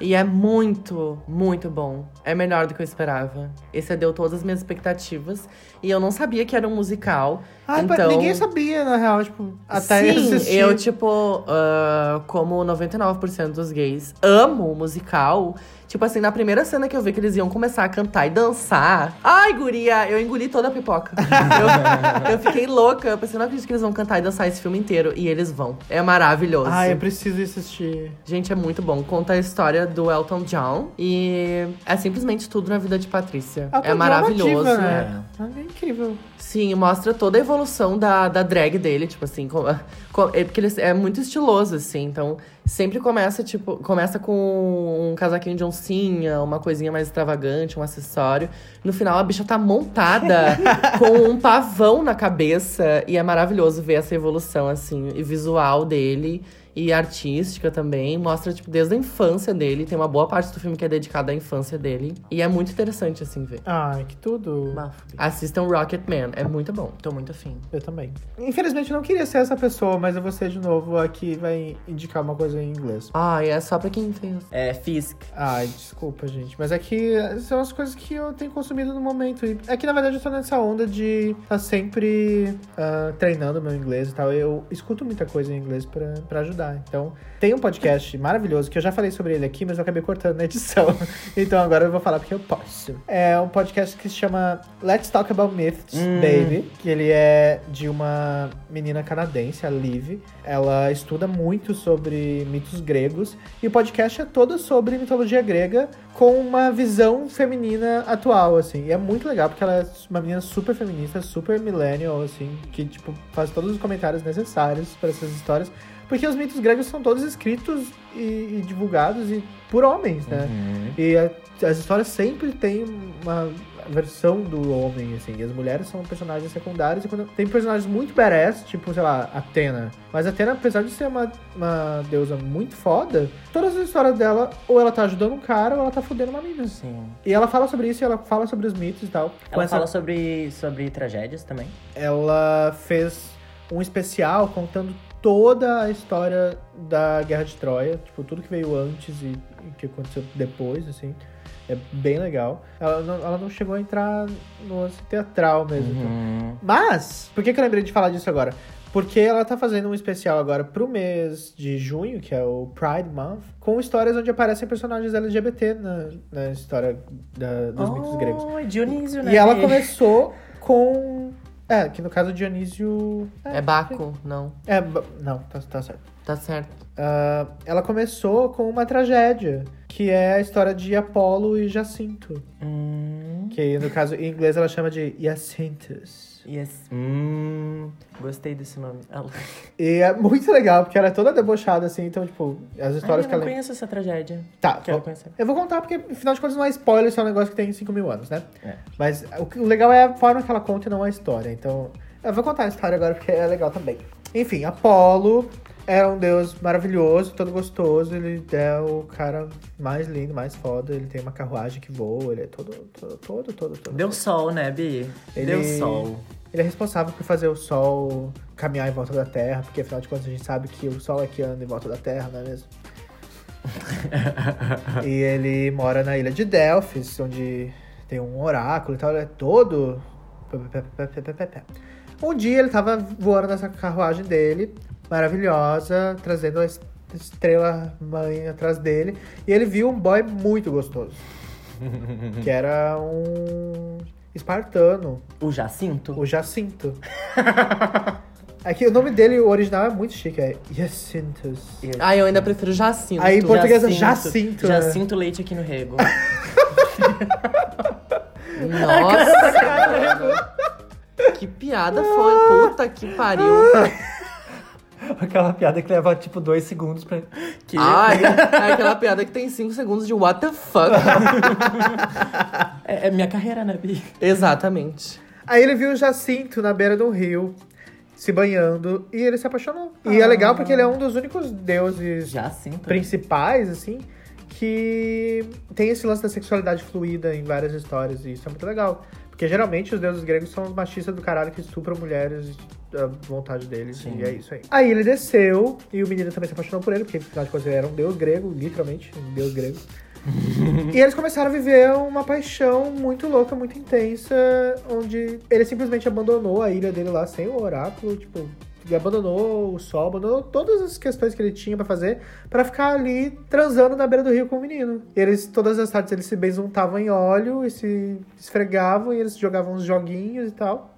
E é muito, muito bom. É melhor do que eu esperava. Excedeu todas as minhas expectativas. E eu não sabia que era um musical. Ai, pa- então... ninguém sabia, na real, tipo, até Sim, assistir. eu, tipo, ah, como 99% dos gays, amo o musical. Tipo assim, na primeira cena que eu vi que eles iam começar a cantar e dançar. Ai, guria, eu engoli toda a pipoca. eu, eu fiquei louca. Eu pensei, não acredito que eles vão cantar e dançar esse filme inteiro. E eles vão. É maravilhoso. Ai, eu preciso assistir. Gente, é muito bom. Conta a história do Elton John. E é simplesmente tudo na vida de Patrícia. Ela tá é maravilhoso. né? É incrível. Sim, mostra toda a evolução da, da drag dele, tipo assim, com, com- é porque ele é muito estiloso, assim, então sempre começa, tipo, começa com um casaquinho de oncinha, uma coisinha mais extravagante, um acessório. No final, a bicha tá montada com um pavão na cabeça, e é maravilhoso ver essa evolução, assim, e visual dele. E artística também, mostra, tipo, desde a infância dele. Tem uma boa parte do filme que é dedicada à infância dele. E é muito interessante, assim, ver. Ai, que tudo. Bafo. Assistam Rocket Man, é muito bom. Tô muito afim. Eu também. Infelizmente, eu não queria ser essa pessoa, mas eu vou ser de novo aqui vai indicar uma coisa em inglês. Ah, é só pra quem fez. É, Fisk. Ai, desculpa, gente. Mas é que são as coisas que eu tenho consumido no momento. E é que, na verdade, eu tô nessa onda de estar sempre ah, treinando meu inglês e tal. Eu escuto muita coisa em inglês pra, pra ajudar. Então, tem um podcast maravilhoso que eu já falei sobre ele aqui, mas eu acabei cortando na edição. Então, agora eu vou falar porque eu posso. É um podcast que se chama Let's Talk About Myths, Baby. Que ele é de uma menina canadense, a Liv. Ela estuda muito sobre mitos gregos. E o podcast é todo sobre mitologia grega com uma visão feminina atual, assim. E é muito legal, porque ela é uma menina super feminista, super millennial, assim, que, tipo, faz todos os comentários necessários para essas histórias. Porque os mitos gregos são todos escritos e, e divulgados e por homens, né? E a- as histórias sempre têm uma versão do homem, assim. E as mulheres são personagens secundários. E quando tem personagens muito badass, tipo, sei lá, Atena. Mas Atena, apesar de ser uma, uma deusa muito foda, todas as histórias dela, ou ela tá ajudando um cara, ou ela tá fudendo uma mina. Sim. E ela fala sobre isso, e ela fala sobre os mitos e tal. Ela essa- fala sobre, sobre tragédias também. ela fez um especial contando toda a história da Guerra de Troia, tipo, tudo que veio antes e o que aconteceu depois, assim. É bem legal. Ela não, ela não chegou a entrar no lance teatral mesmo. então. Uhum. Mas, por que, que eu lembrei de falar disso agora? Porque ela tá fazendo um especial agora pro mês de junho, que é o Pride Month, com histórias onde aparecem personagens LGBT na, na história da- dos mitos gregos. Oh, Dionísio, né? E ela Bi? começou com. É, que no caso Dionísio. É Baco? Não. É, não, tá, tá certo. Tá certo. Ah, ela começou com uma tragédia, que é a história de Apolo e Jacinto. Hum, Que no caso, em inglês, ela chama de Jacintus. Yes. Hum, gostei desse nome. Ela... E é muito legal, porque ela é toda debochada, assim, então, tipo, as Ai, histórias eu que não ela. conheço essa tragédia. Tá, Quero vou- conhecer. eu vou contar, porque afinal de contas não é spoiler, isso é um negócio que tem 5 mil anos, né? É. Mas o legal é a forma que ela conta e não a história. Então, eu vou contar a história agora porque é legal também. Enfim, Apolo era um deus maravilhoso, todo gostoso. Ele é o cara mais lindo, mais foda. Ele tem uma carruagem que voa, ele é todo, todo, todo, todo. todo Deu sol, né, Bi? Ele- Deu sol. Ele é responsável por fazer o Sol caminhar em volta da Terra, porque afinal de contas a gente sabe que o Sol é que anda em volta da Terra, não é mesmo? e ele mora na ilha de Delphis, onde tem um oráculo e tal, ele é todo. Um dia ele tava voando nessa carruagem dele, maravilhosa, trazendo a es- estrela mãe atrás dele, e ele viu um boy muito gostoso. que era um espartano, O Jacinto? o Jacinto. Aqui o nome dele, o original, é muito chique, é Jacintus. Ah, eu ainda prefiro Jacinto. Aí, em português é Jacinto. né? Jacinto leite aqui no rego. Nossa! que piada foi? Puta que pariu. Aquela piada que leva, tipo, dois segundos pra... Que... Ai, é aquela piada que tem 5 segundos de what the fuck. É, é minha carreira, né, Bi? Exatamente. Aí ele viu o Jacinto na beira do rio, se banhando, e ele se apaixonou. E é legal porque ele é um dos únicos deuses Jacinto. principais, assim, que tem esse lance da sexualidade fluida em várias histórias, e isso é muito legal. Porque geralmente os deuses gregos são os machistas do caralho que estupram mulheres à vontade deles, Sim. e é isso aí. Aí ele desceu, e o menino também se apaixonou por ele, porque afinal de contas ele era um deus grego, literalmente, um deus grego. e eles começaram a viver uma paixão muito louca, muito intensa, onde ele simplesmente abandonou a ilha dele lá sem o oráculo, tipo, ele abandonou o sol, abandonou todas as questões que ele tinha pra fazer pra ficar ali transando na beira do rio com o menino. Eles, todas as tardes, eles se besuntavam em óleo e se esfregavam e eles jogavam uns joguinhos e tal.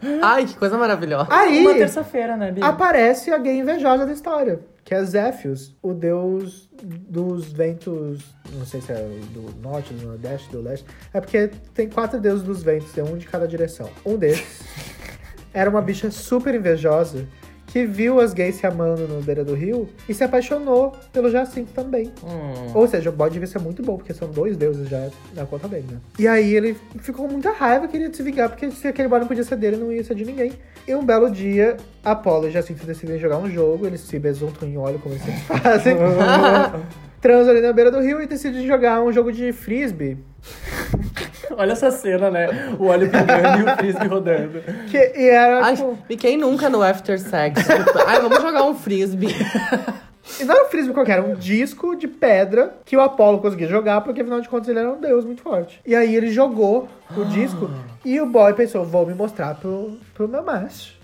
Ai, que coisa maravilhosa. Aí Uma terça-feira, né, Bi? aparece a gay invejosa da história, que é Zéfios, o deus dos ventos, não sei se é do norte, do nordeste, do leste. É porque tem quatro deuses dos ventos, tem um de cada direção. Um desses era uma bicha super invejosa que viu as gays se amando no beira do rio e se apaixonou pelo Jacinto também. Hum. Ou seja, o bode devia ser muito bom, porque são dois deuses já na conta dele, né? E aí ele ficou com muita raiva, queria se vingar, porque se aquele bode não podia ser dele, não ia ser de ninguém. E um belo dia, Apolo e Jacinto decidem jogar um jogo, eles se besuntam em óleo, como eles sempre fazem. Transam ali na beira do rio e decidem jogar um jogo de frisbee. Olha essa cena, né? O óleo pingando e o frisbee rodando. Que, e era, Ai, tipo, e quem nunca no after sex? Tipo, Ai, vamos jogar um frisbee. E não era um frisbee qualquer, era um disco de pedra que o Apolo conseguia jogar, porque afinal de contas ele era um deus muito forte. E aí ele jogou o disco e o boy pensou: vou me mostrar pro, pro meu macho.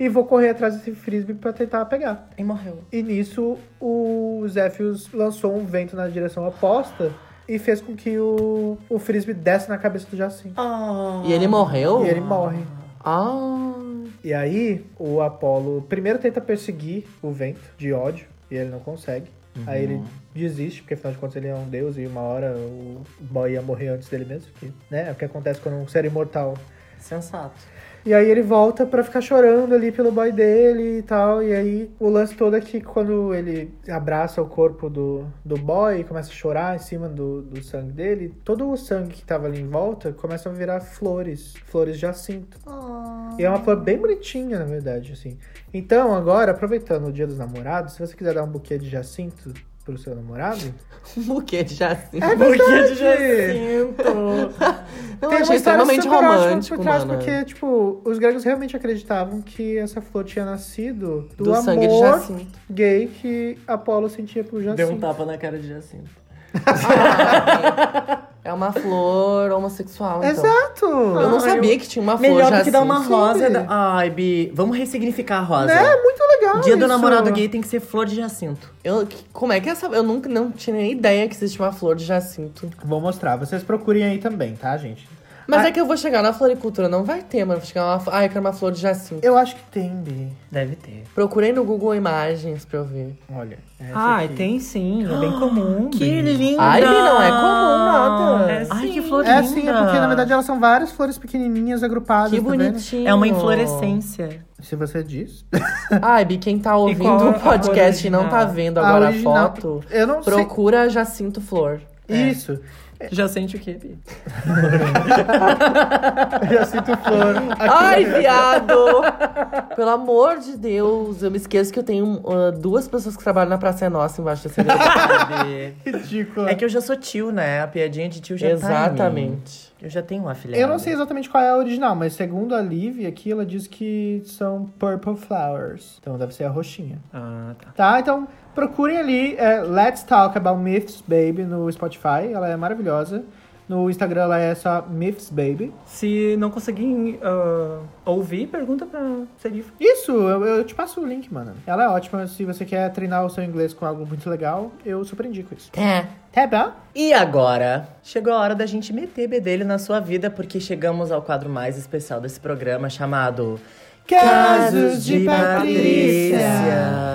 E vou correr atrás desse frisbee pra tentar pegar. E morreu. E nisso o Zéfios lançou um vento na direção oposta e fez com que o, o frisbee desse na cabeça do Jacinto. Ah. E ele morreu? E ele morre. Ah. E aí, o Apolo primeiro tenta perseguir o vento de ódio e ele não consegue. Aí ele desiste, porque afinal de contas ele é um deus e uma hora o boy ia morrer antes dele mesmo. Que, né? É o que acontece quando um ser imortal Sensato. E aí ele volta pra ficar chorando ali pelo boy dele e tal. E aí o lance todo é que quando ele abraça o corpo do, do boy e começa a chorar em cima do, do sangue dele, todo o sangue que tava ali em volta começa a virar flores. Flores de jacinto. E é uma flor bem bonitinha, na verdade, assim. Então, agora, aproveitando o dia dos namorados, se você quiser dar um buquê de jacinto pro seu namorado, Um buquê de jacinto. É Buquê de verdade! Não, Tem uma história extremamente romântico, por trás, mano. porque, tipo, os gregos realmente acreditavam que essa flor tinha nascido do, Do amor sangue de Jacinto. gay que Apolo sentia por Jacinto. Deu um tapa na cara de Jacinto. É uma flor homossexual, então. Exato! Eu não Ah, sabia eu- que tinha uma flor Melhor do que dar uma rosa. da- Ai, Bi, vamos ressignificar a rosa. É muito legal Dia do isso. namorado gay tem que ser flor de Jacinto. Eu, que- como é que essa... Eu nunca não tinha nem ideia que existia uma flor de jacinto. Vou mostrar, vocês procurem aí também, tá, gente? Mas Ah. é que eu vou chegar na floricultura, não vai ter, mano. Vou chegar uma... Ai, eu quero uma flor de jacinto. Eu acho que tem, Bi. Deve ter. Procurei no Google Imagens pra eu ver. Olha. essa Ai, aqui. tem sim, é bem comum. Que linda! Ai, Bi, não é comum nada. É Ai, sim. que flor É linda! sim, é porque na verdade elas são várias flores pequenininhas agrupadas, Que tá vendo? bonitinho. É uma inflorescência. Se você diz. Ai, Bi, quem tá ouvindo o a podcast e não tá vendo A agora a original- foto, Eu não procura Jacinto Flor. sei. Isso. Já sente o quê, Bi? Já sinto flor. Aqui Ai, na- viado! Pelo amor de Deus, eu me esqueço que eu tenho ah, duas pessoas que trabalham na Praça é Nossa embaixo dessa Bi? Ridículo. É que eu já sou tio, né? A piadinha de tio já tá. Exatamente. Eu já tenho um afilhado. Eu não sei exatamente qual é a original, mas segundo a Liv aqui, ela diz que são purple flowers. Então deve ser a roxinha. Ah, tá. Tá? Então procurem ali é, Let's Talk About Myths Baby no Spotify. Ela é maravilhosa. No Instagram ela é só Myths Baby. Se não conseguir ah, ouvir, pergunta pra Serif. Isso, eu, eu te passo o link, mano. Ela é ótima. Se você quer treinar o seu inglês com algo muito legal, eu super indico isso. É. Tá bom? E agora, chegou a hora da gente meter bedelho na sua vida, porque chegamos ao quadro mais especial desse programa, chamado Casos de Patrícia. Patrícia.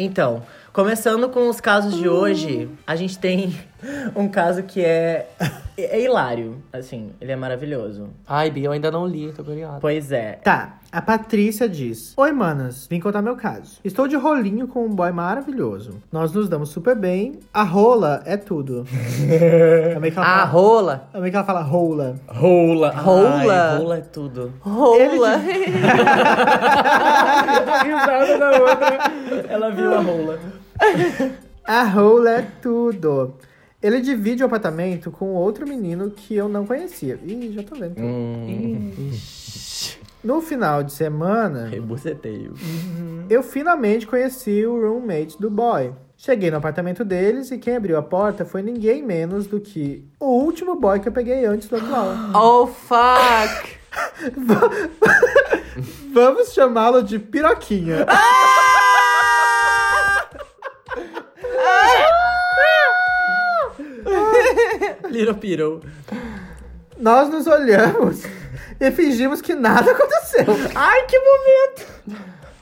Então, começando com os casos de hoje, a gente tem um caso que é, é hilário. Assim, ele é maravilhoso. Ai, Bi, eu ainda não li, tô curiosa. Pois é. Tá, a Patrícia diz: Oi, manas, vim contar meu caso. Estou de rolinho com um boy maravilhoso. Nós nos damos super bem. A rola é tudo. Também que ela Ah, fala, rola. também que ela fala rola. Rola. Rola. Ai, rola é tudo. Rola. Risada da outra. Ela viu a rola. A rola é tudo. Ele divide o apartamento com outro menino que eu não conhecia. Ih, já tô vendo. Hum, No final de semana, rebuceteio. eu finalmente conheci o roommate do boy. Cheguei no apartamento deles e quem abriu a porta foi ninguém menos do que o último boy que eu peguei antes do atual. Oh, fuck. Vamos chamá-lo de Piroquinha. Little Piro. Nós nos olhamos e fingimos que nada aconteceu. Ai, que momento!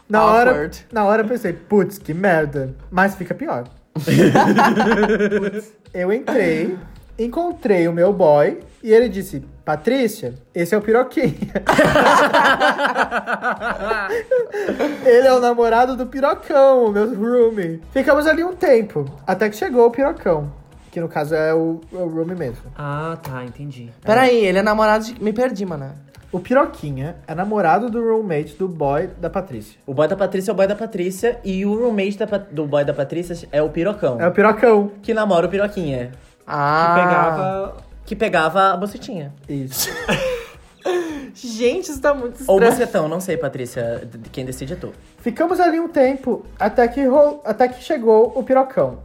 Na hora, Awkward. na hora eu pensei, putz, que merda. Mas fica pior. Putz, eu entrei, encontrei o meu boy e ele disse: Patrícia, esse é o Piroquinha. ele é o namorado do Pirocão, o meu roomie. Ficamos ali um tempo, até que chegou o Pirocão. Que no caso é o, é o mesmo. Ah, tá, entendi. Peraí, ele é namorado de... Me perdi, mano. O Piroquinha é namorado do roommate do boy da Patrícia. O boy da Patrícia é o boy da Patrícia e o roommate da Pa- do boy da Patrícia é o Pirocão. É o Pirocão. Que namora o Piroquinha. Ah. Que pegava. Que pegava a bocetinha. Isso. Gente, isso tá muito Ou estranho. bocetão, não sei, Patrícia. D- Quem decide é tu. Ficamos ali um tempo até que, ro- até que chegou o pirocão.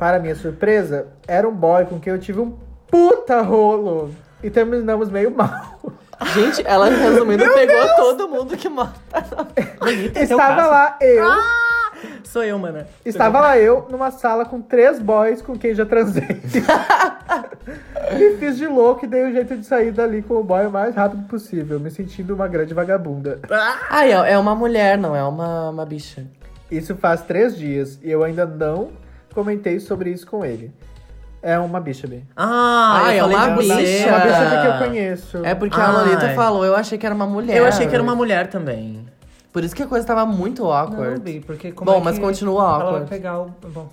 Para minha surpresa, era um boy com quem eu tive um puta rolo. E terminamos meio mal. Gente, ela resumindo pegou todo mundo que mora. Estava caso. lá eu, Sou eu, mana. estava lá eu numa sala com três boys com quem já transei. Me fiz de louco e dei um jeito de sair dali com o boy o mais rápido possível, me sentindo uma grande vagabunda. Ai, é é uma mulher, não é uma, uma bicha. Isso faz três dias e eu ainda não comentei sobre isso com ele. É uma bicha, Bi. Ah, Ah, é uma de bicha. É uma bicha que eu conheço. É porque a Ai. Lolita falou, eu achei que era uma mulher. Eu achei que era uma mulher também. Por isso que a coisa tava muito Não, awkward. Bi, porque como Bom, é mas que continua Ela vai awkward. pegar o... Bom,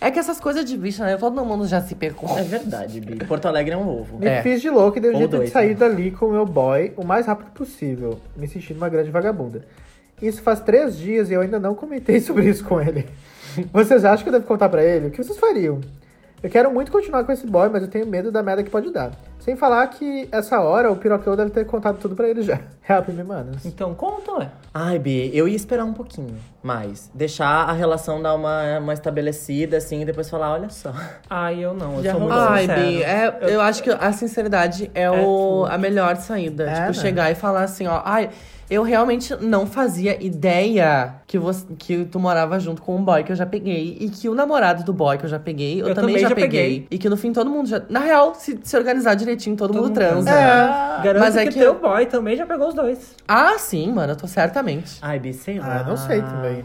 É que essas coisas de bicha, né? Todo mundo já se pegou. É verdade, Bi. Porto Alegre é um ovo. Me É. fiz de louco e dei um jeito de dois, sair né? dali com o meu boy o mais rápido possível, me sentindo uma grande vagabunda. Isso faz três dias e eu ainda não comentei sobre isso com ele. Vocês acham que eu devo contar pra ele? O que vocês fariam? Eu quero muito continuar com esse boy, mas eu tenho medo da merda que pode dar. Sem falar que essa hora o pirocão deve ter contado tudo pra ele já. Help me, manos. então conta, ué. Ai, Bi, eu ia esperar um pouquinho mais. Deixar a relação dar uma, uma estabelecida, assim, e depois falar, olha só. Ai, eu não, eu Já sou muito. Ai, sincero. Bi, é, eu, acho que a sinceridade é, o, tudo. a melhor saída. É, tipo, né? chegar e falar assim, ó. Ai, eu realmente não fazia ideia que, você, que tu morava junto com um boy que eu já peguei. E que o namorado do boy que eu já peguei, eu, Eu também, também já, já peguei. peguei. E que no fim todo mundo já. Na real, se, se organizar direitinho, todo, mundo mundo transa. É. Garanto Mas é que, que teu eu- boy também já pegou os dois. Ah, sim, mano, eu tô certamente. Ai, Bi, sei lá. Ah, não sei também.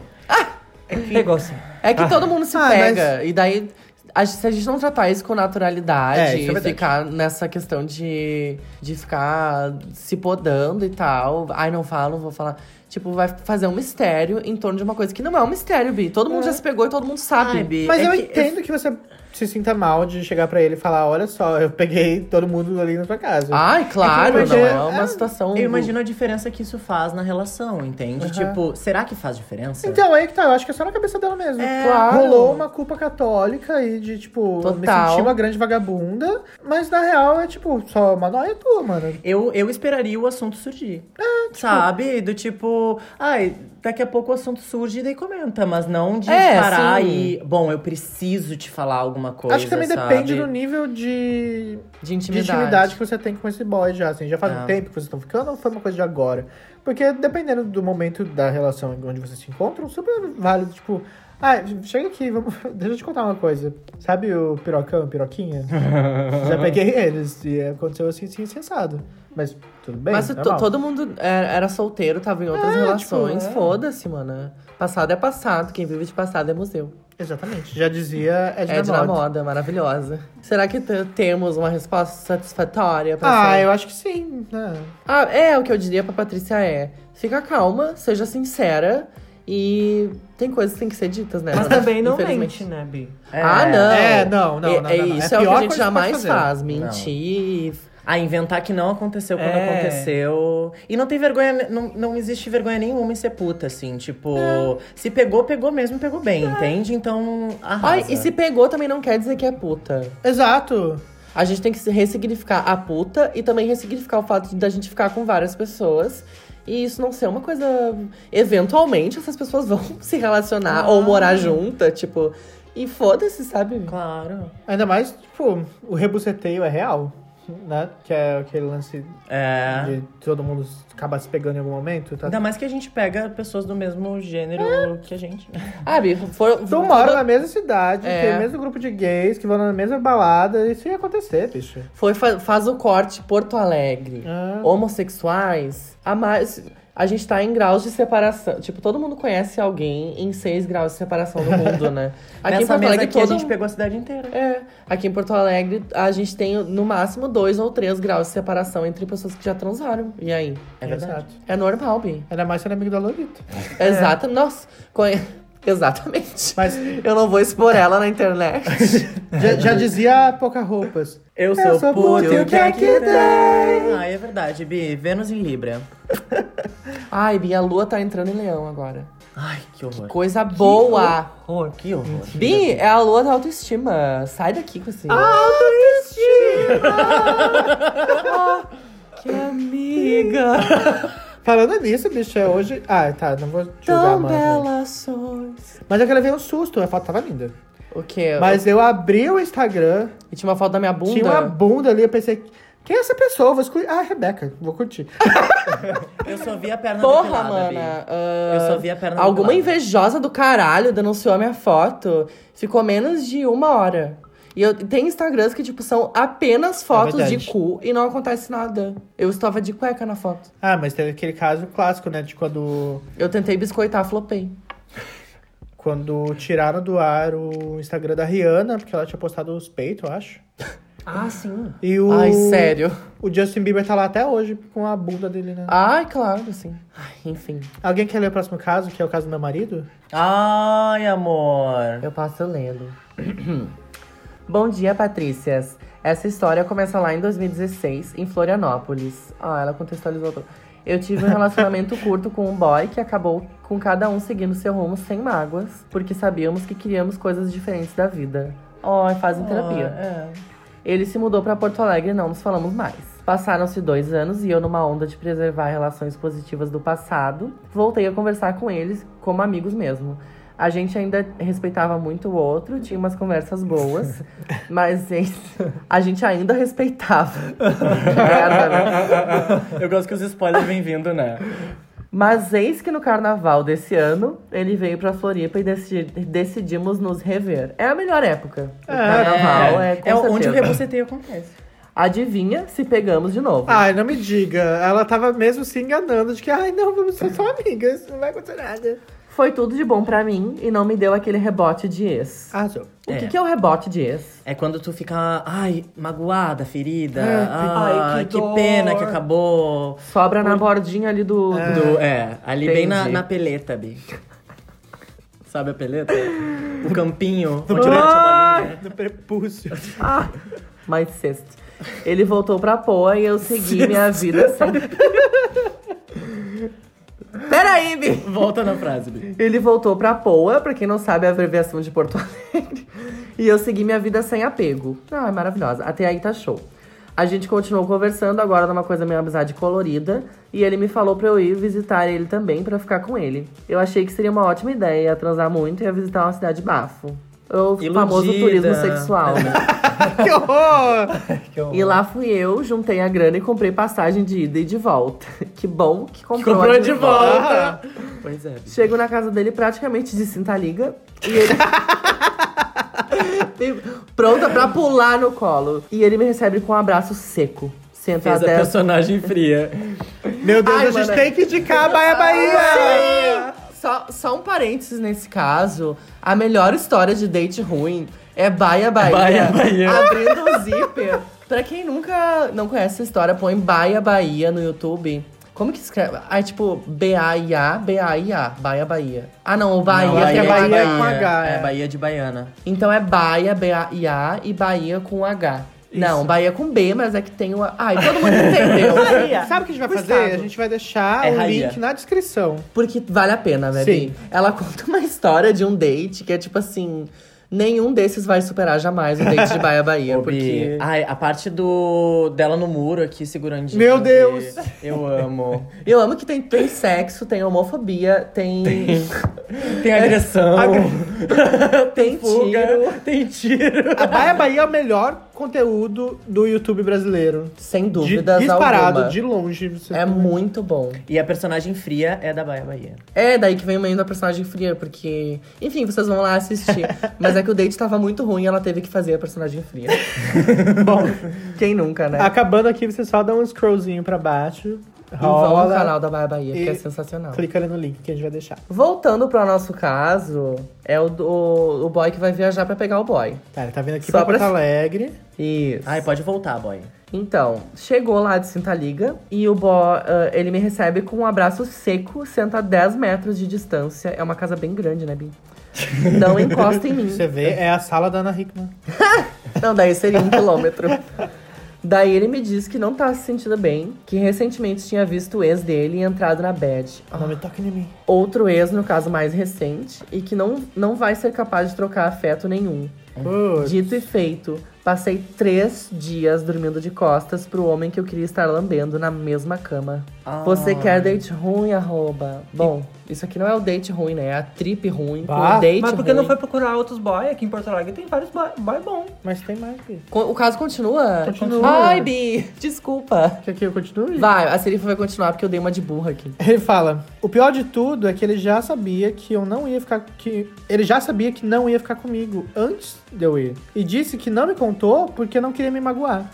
Pegou sim. É que todo mundo se Ah, pega. E daí, a- se a gente não tratar isso com naturalidade, É, isso é e ficar nessa questão de, de ficar se podando e tal. Ai, não falo, não vou falar. Tipo, vai fazer um mistério em torno de uma coisa que não é um mistério, Bi. Todo mundo já se pegou e todo mundo sabe. Ai, Bi, Mas é eu que entendo que você se sinta mal de chegar pra ele e falar: olha só, eu peguei todo mundo ali na sua casa. Ai, claro, É eu não é imagino- uma é, situação. Eu imagino a diferença que isso faz na relação, entende? Aham. Tipo, será que faz diferença? Então, aí que tá, eu acho que é só na cabeça dela mesmo. É, claro. Rolou uma culpa católica aí de, tipo, me Total. sentir uma grande vagabunda, mas na real é, tipo, só uma noia tua, mano. Eu, eu esperaria o assunto surgir. É, Sabe? Do tipo, ai, daqui a pouco o assunto surge e daí comenta, mas não de É, parar sim. e. Bom, eu preciso te falar alguma coisa. acho que também sabe? depende do nível de, De de intimidade. intimidade que você tem com esse boy já, assim. Já faz um É. tempo que vocês estão ficando ou foi uma coisa de agora? Porque dependendo do momento da relação onde vocês se encontram, super válido, tipo... Ah, chega aqui, vamos... deixa eu te contar uma coisa. Sabe o pirocão, piroquinha? Já peguei eles e aconteceu assim, assim, sensado. Mas tudo bem, Mas normal. todo mundo era, era solteiro, tava em outras É, relações, tipo, é. foda-se, mano. Passado é passado, quem vive de passado é museu. Exatamente. Já dizia Edna, É de na Mode. moda, maravilhosa. Será que te- temos uma resposta satisfatória pra Ah, essa- eu acho que sim. né? Ah, é, o que eu diria pra Patrícia é: fica calma, seja sincera e tem coisas que tem que ser ditas, né? Mas também não Infelizmente. mente, né, Bi? Ah, não. É, não, não, É, não, é não, não. isso É é, o que a gente jamais faz. Mentir. Ah, inventar que não aconteceu quando É. aconteceu. E não tem vergonha, não, não existe vergonha nenhuma em ser puta, assim. Tipo, É. se pegou, pegou mesmo, pegou bem, entende? Então, arrasa. Ai, e se pegou também não quer dizer que é puta. Exato. A gente tem que se ressignificar a puta e também ressignificar o fato de da gente ficar com várias pessoas. E isso não ser uma coisa. Eventualmente, essas pessoas vão se relacionar ou morar junta, tipo. E foda-se, sabe? Claro. Ainda mais, tipo, o rebuceteio é real, né? Que é aquele lance É. de todo mundo acabar se pegando em algum momento. Tá? Ainda mais que a gente pega pessoas do mesmo gênero que a gente. Ah, Bi, for, Tu mora na mesma cidade, É. tem o mesmo grupo de gays que vão na mesma balada. Isso ia acontecer, bicho. foi, fa- faz o corte Porto Alegre. Ah. Homossexuais, a mais. A gente tá em graus de separação. Tipo, todo mundo conhece alguém em seis graus de separação no mundo, né? Aqui em Nessa Porto mesa Alegre aqui a todo gente pegou a cidade inteira. É, aqui em Porto Alegre a gente tem no máximo dois ou três graus de separação entre pessoas que já transaram. E aí? É verdade. Exato. É normal, Bi. Ainda mais sendo amigo da Lolita. Exato. Nossa, conhe... exatamente. Mas Eu não vou expor ela na internet. já, já dizia pouca roupas. Eu Eu sou, sou puto, puto, e o que é que tem? tem? Ah, é verdade, Bi. Vênus em Libra. Ai, Bi, a lua tá entrando em leão agora. Ai, que horror. Coisa boa. Horror. Que horror. Bi, é a lua da autoestima. Sai daqui com esse. Autoestima! que amiga! Falando nisso, bicho, é hoje. Ah, tá, não vou julgar, Tão bela sois. Mas eu quero ver um susto, a foto tava linda. O quê? Mas eu abri o Instagram, E tinha uma foto da minha bunda? tinha uma bunda ali, eu pensei, quem é essa pessoa? Vou escolher. Ah, Rebeca, vou curtir. Eu só vi a perna Porra, depilada, mana. ah, Eu só vi a perna Alguma depilada. invejosa do caralho denunciou a minha foto. Ficou menos de uma hora. E eu tem Instagrams que, tipo, são apenas fotos de verdade. cu e não acontece nada. Eu estava de cueca na foto. Ah, mas teve aquele caso clássico, né? De quando. Eu tentei biscoitar, flopei. Quando tiraram do ar o Instagram da Rihanna, porque ela tinha postado os peitos, eu acho. Ah, sim. E o, Ai, sério. o Justin Bieber tá lá até hoje com a bunda dele, né? Ai, claro, sim. Ai, enfim. Alguém quer ler o próximo caso, que é o caso do meu marido? Ai, amor. Eu passo lendo. Bom dia, Patrícias. Essa história começa lá em 2016, em Florianópolis. Ah, ela contextualizou tudo. Eu tive um relacionamento curto com um boy que acabou com cada um seguindo seu rumo sem mágoas, porque sabíamos que queríamos coisas diferentes da vida. Ó, fazem terapia. É. Ele se mudou pra Porto Alegre e não nos falamos mais. Passaram-se dois anos e eu, numa onda de preservar relações positivas do passado, voltei a conversar com eles como amigos mesmo. A gente ainda respeitava muito o outro, tinha umas conversas boas, mas a gente ainda respeitava. Merda, né? Eu gosto que os spoilers vêm vindo, né? Mas eis que no carnaval desse ano, ele veio pra Floripa e decidi- decidimos nos rever. É a melhor época. O carnaval é, com é onde o certeza. reboceteio acontece. Adivinha se pegamos de novo. Ai, não me diga. Ela tava mesmo se enganando de que, ai, não, vamos ser só amigas, não vai acontecer nada. Foi tudo de bom pra mim e não me deu aquele rebote de ex. Arrasou. O É. que, que é o rebote de ex? É quando tu fica, ai, magoada, ferida. É, ai, ai, que que, pena que acabou. Sobra na bordinha ali do. do- Do- é, ali bem na, Entendi. na peleta, Bi. Sabe a peleta? O campinho, onde mete a bolinha. No prepúcio. Ah, mais sexto. Ele voltou pra Poa e eu segui minha vida. Peraí, Bi! Volta na frase, Bi. Ele voltou pra Poa, pra quem não sabe, é a abreviação de Porto Alegre. E eu segui minha vida sem apego. Ah, é maravilhosa. Até aí tá show. A gente continuou conversando agora numa coisa meio amizade colorida. E ele me falou pra eu ir visitar ele também pra ficar com ele. Eu achei que seria uma ótima ideia transar muito e ia visitar uma cidade bafo. O Iludida. famoso turismo sexual, né? que horror! E lá fui eu, juntei a grana e comprei passagem de ida e de volta. Que bom que comprou, Comprou a de volta. Pois é. Chego na casa dele praticamente de cinta liga e ele. Pronta pra pular no colo. E ele me recebe com um abraço seco. Senta Fez a personagem fria. Meu Deus, Ai, a gente mano. tem que indicar a Baia Bahia! Só, só um parênteses nesse caso. A melhor história de date ruim é Baia Bahia. Baia Bahia. Abrindo o zíper. Pra quem nunca não conhece essa história, põe Baia Bahia no YouTube. Como que escreve? Ah, é tipo B-A-I-A, B-A-I-A, Baia Bahia. Ah, não, o Bahia, Não, tem é uma Bahia H. com H, É, é. Bahia de Baiana. Então é Baia, B-A-I-A, e Bahia com H. Não, Bahia com B, mas é que tem o... Ai, todo mundo entendeu. Sabe o que a gente vai O fazer? estado. A gente vai deixar É o Bahia. link na descrição. Porque vale a pena, né, Sim. Ela conta uma história de um date que é tipo assim... Nenhum desses vai superar jamais o date de Baia Bahia. Ô, Bi, porque... Ai, a parte do dela no muro aqui, segurandinho. Meu Deus! Eu amo. Eu amo que tem, tem sexo, tem homofobia, tem... Tem agressão. Tem fuga, tiro. Tem tiro. A Baia Bahia é o melhor conteúdo do YouTube brasileiro. Sem De, dúvidas disparado, alguma. de longe. Você É muito bom. E a personagem fria é da Bahia Bahia. É, daí que vem o meio da personagem fria, porque... Enfim, vocês vão lá assistir. Mas é que o date tava muito ruim e ela teve que fazer a personagem fria. Bom, Quem nunca, né? acabando aqui, você só dá um scrollzinho pra baixo. E vão no Rola, canal da Baia Bahia, que é sensacional. clica ali no link que a gente vai deixar. Voltando pro nosso caso, é o, do- o boy que vai viajar pra pegar o boy. Tá, ele tá vindo aqui Só pra Porto pra- Alegre. Isso. Ai, pode voltar, boy. Então, chegou lá de Cinta Liga e o boy, ah, ele me recebe com um abraço seco, senta a 10 metros de distância. É uma casa bem grande, né, Bi? Não encosta em mim. Você vê, é a sala da Ana Hickman. Não, daí seria um quilômetro. Daí ele me disse que não tá se sentindo bem, que recentemente tinha visto o ex dele e entrado na bad. Não me toque em mim. Outro ex, no caso mais recente, e que não, não vai ser capaz de trocar afeto nenhum. Putz. Dito e feito, passei três dias dormindo de costas pro homem que eu queria estar lambendo na mesma cama. Você quer date ruim, arroba? Bom, isso aqui não é o date ruim, né? É a trip ruim com Bah, o date Mas por que ruim. não foi procurar outros boy aqui em Porto Alegre? Tem vários boy, boy bom. Mas tem mais, Bi. O caso continua? Continua. Ai, Bi, desculpa. Quer que eu continue? Vai, a Serifa vai continuar porque eu dei uma de burra aqui. Ele fala: O pior de tudo é que ele já sabia que eu não ia ficar. que Ele já sabia que não ia ficar comigo antes de eu ir. E disse que não me contou porque não queria me magoar.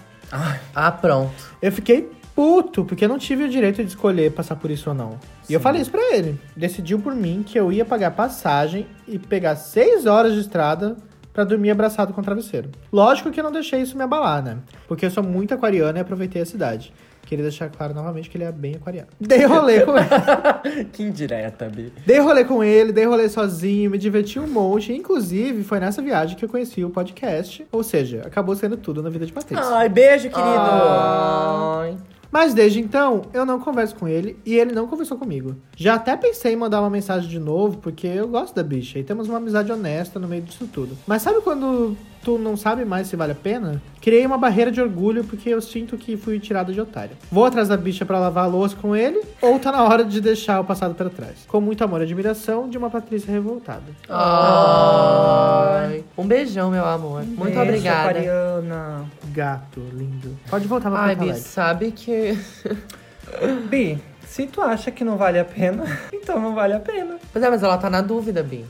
Ah, pronto. Eu fiquei puto, porque eu não tive o direito de escolher passar por isso ou não. E eu falei isso pra ele. Decidiu por mim que eu ia pagar passagem e pegar seis horas de estrada pra dormir abraçado com o travesseiro. Lógico que eu não deixei isso me abalar, né? Porque eu sou muito aquariano e aproveitei a cidade. Queria deixar claro novamente que ele é bem aquariano. Dei rolê com ele. que indireta, Bi. Dei rolê com ele, dei rolê sozinho, me diverti um monte. Inclusive, foi nessa viagem que eu conheci o podcast. Ou seja, acabou sendo tudo na vida de Patrícia. Ai, beijo, querido. Ai. Mas desde então, eu não converso com ele e ele não conversou comigo. Já até pensei em mandar uma mensagem de novo, porque eu gosto da bicha e temos uma amizade honesta no meio disso tudo. Mas sabe quando tu não sabe mais se vale a pena? Criei uma barreira de orgulho porque eu sinto que fui tirado de otário. Vou atrás da bicha pra lavar a louça com ele ou tá na hora de deixar o passado pra trás? Com muito amor e admiração de uma Patrícia revoltada. Ai. Um beijão, meu amor. Muito Beijo, obrigada. Aquariana. Gato, lindo. Pode voltar pra Ai, Bi, sabe que. Bi, se tu acha que não vale a pena, então não vale a pena. Pois é, mas ela tá na dúvida, Bi.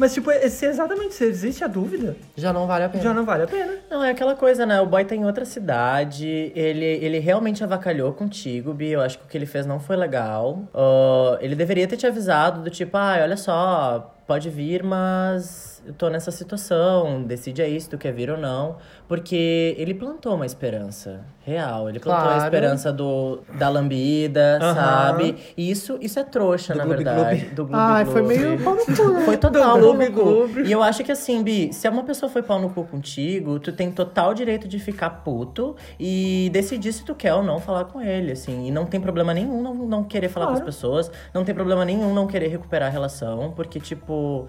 Mas, tipo, se exatamente se existe a dúvida, Já não vale a pena. já não vale a pena. Não, é aquela coisa, né? O boy tá em outra cidade, ele, ele realmente avacalhou contigo, Bi. Eu acho que o que ele fez não foi legal. Ah, ele deveria ter te avisado do tipo, ai, olha só, pode vir, mas eu tô nessa situação, decide aí se tu quer vir ou não. Porque ele plantou uma esperança real. Ele plantou a Claro. esperança do, da lambida, Aham. sabe? E isso, isso é trouxa, Do na gloob verdade. gloob. Do gloob Ai, foi meio pau no cu, né? Foi total Do gloob gloob. E eu acho que assim, Bi, se uma pessoa foi pau no cu contigo, tu tem total direito de ficar puto e decidir se tu quer ou não falar com ele, assim. E não tem problema nenhum não, não querer falar com as pessoas, não tem problema nenhum não querer recuperar a relação, porque, tipo,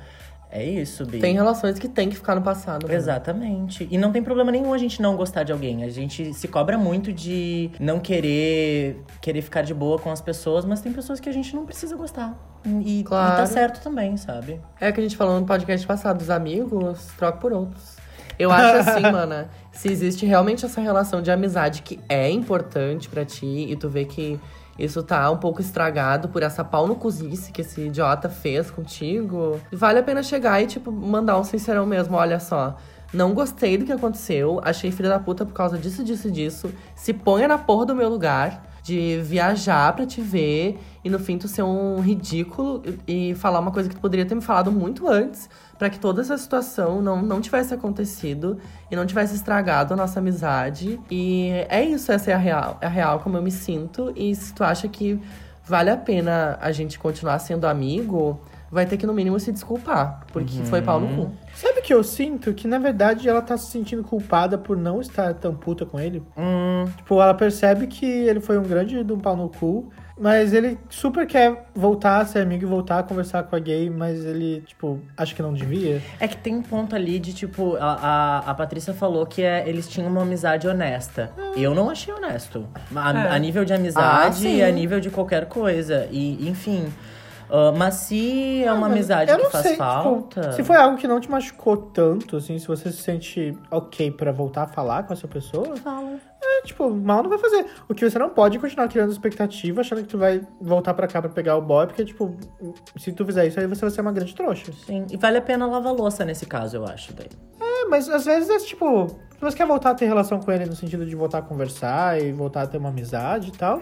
é isso, Bi. Tem relações que tem que ficar no passado. né? Exatamente. E não tem problema nenhum a gente não gostar de alguém. A gente se cobra muito de não querer querer ficar de boa com as pessoas, mas tem pessoas que a gente não precisa gostar. E, e Claro. tá certo também, sabe? É o que a gente falou no podcast passado, os amigos, troca por outros. Eu acho assim, mana, se existe realmente essa relação de amizade que é importante pra ti e tu vê que isso tá um pouco estragado por essa pau no cozice que esse idiota fez contigo, vale a pena chegar e, tipo, mandar um sincerão mesmo, olha só. Não gostei do que aconteceu, achei filha da puta por causa disso, disso, disso. Se ponha na porra do meu lugar de viajar pra te ver e no fim tu ser um ridículo e falar uma coisa que tu poderia ter me falado muito antes pra que toda essa situação não, não tivesse acontecido e não tivesse estragado a nossa amizade. E é isso, essa é a real, é a real como eu me sinto. E se tu acha que vale a pena a gente continuar sendo amigo, vai ter que no mínimo se desculpar, porque foi pau no cu. Sabe o que eu sinto? Que na verdade ela tá se sentindo culpada por não estar tão puta com ele. Hum, Tipo, ela percebe que ele foi um grande de um pau no cu, mas ele super quer voltar a ser amigo e voltar a conversar com a gay, mas ele, tipo, acha que não devia. É que tem um ponto ali de, tipo, a, a, a Patrícia falou que é, eles tinham uma amizade honesta. Eu não achei honesto. A, É. a nível de Ah, amizade sim. e a nível de qualquer coisa. E, enfim. ah, mas se é uma Mas amizade que faz sei, falta. Tipo, se foi algo que não te machucou tanto, assim, se você se sente ok pra voltar a falar com essa pessoa, Fala. Tipo, mal não vai fazer. O que você não pode é continuar criando expectativa, achando que tu vai voltar pra cá pra pegar o boy, porque, tipo, se tu fizer isso, aí você vai ser uma grande trouxa. Sim. E vale a pena lavar louça nesse caso, eu acho. Daí. É, mas às vezes é tipo, se você quer voltar a ter relação com ele no sentido de voltar a conversar e voltar a ter uma amizade e tal,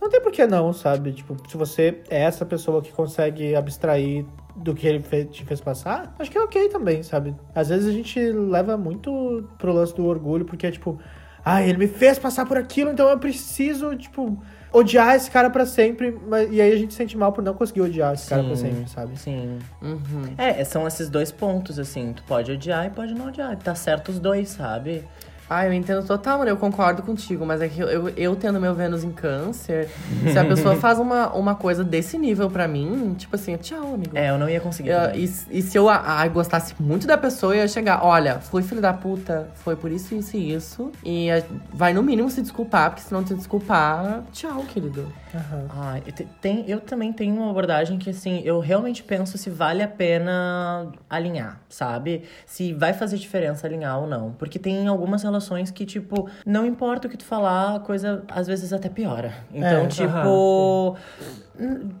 não tem por que não, sabe? Tipo, se você é essa pessoa que consegue abstrair do que ele fe- te fez passar, acho que é ok também, sabe? Às vezes a gente leva muito pro lance do orgulho, porque é tipo, ah, ele me fez passar por aquilo, então eu preciso, tipo, odiar esse cara pra sempre. Mas, e aí a gente se sente mal por não conseguir odiar esse cara pra Sim. sempre, sabe? Sim. Uhum. É, são esses dois pontos, assim. Tu pode odiar e pode não odiar. Tá certo os dois, sabe? Ah, eu entendo total, mano. Eu concordo contigo, mas é que eu, eu, eu tendo meu Vênus em câncer, se a pessoa faz uma, uma coisa desse nível pra mim, tipo assim, tchau, amigo. É, eu não ia conseguir. Eu- e, e se eu ah, ah, gostasse muito da pessoa, eu ia chegar, olha, fui filho da puta, foi por isso, isso e isso. E ah, vai no mínimo se desculpar, porque se não te desculpar, tchau, querido. Aham. Ah, e te- tem, eu também tenho uma abordagem que, assim, eu realmente penso se vale a pena alinhar, sabe? Se vai fazer diferença alinhar ou não. Porque tem algumas relações que, tipo, não importa o que tu falar, a coisa às vezes até piora. Então, É, tipo.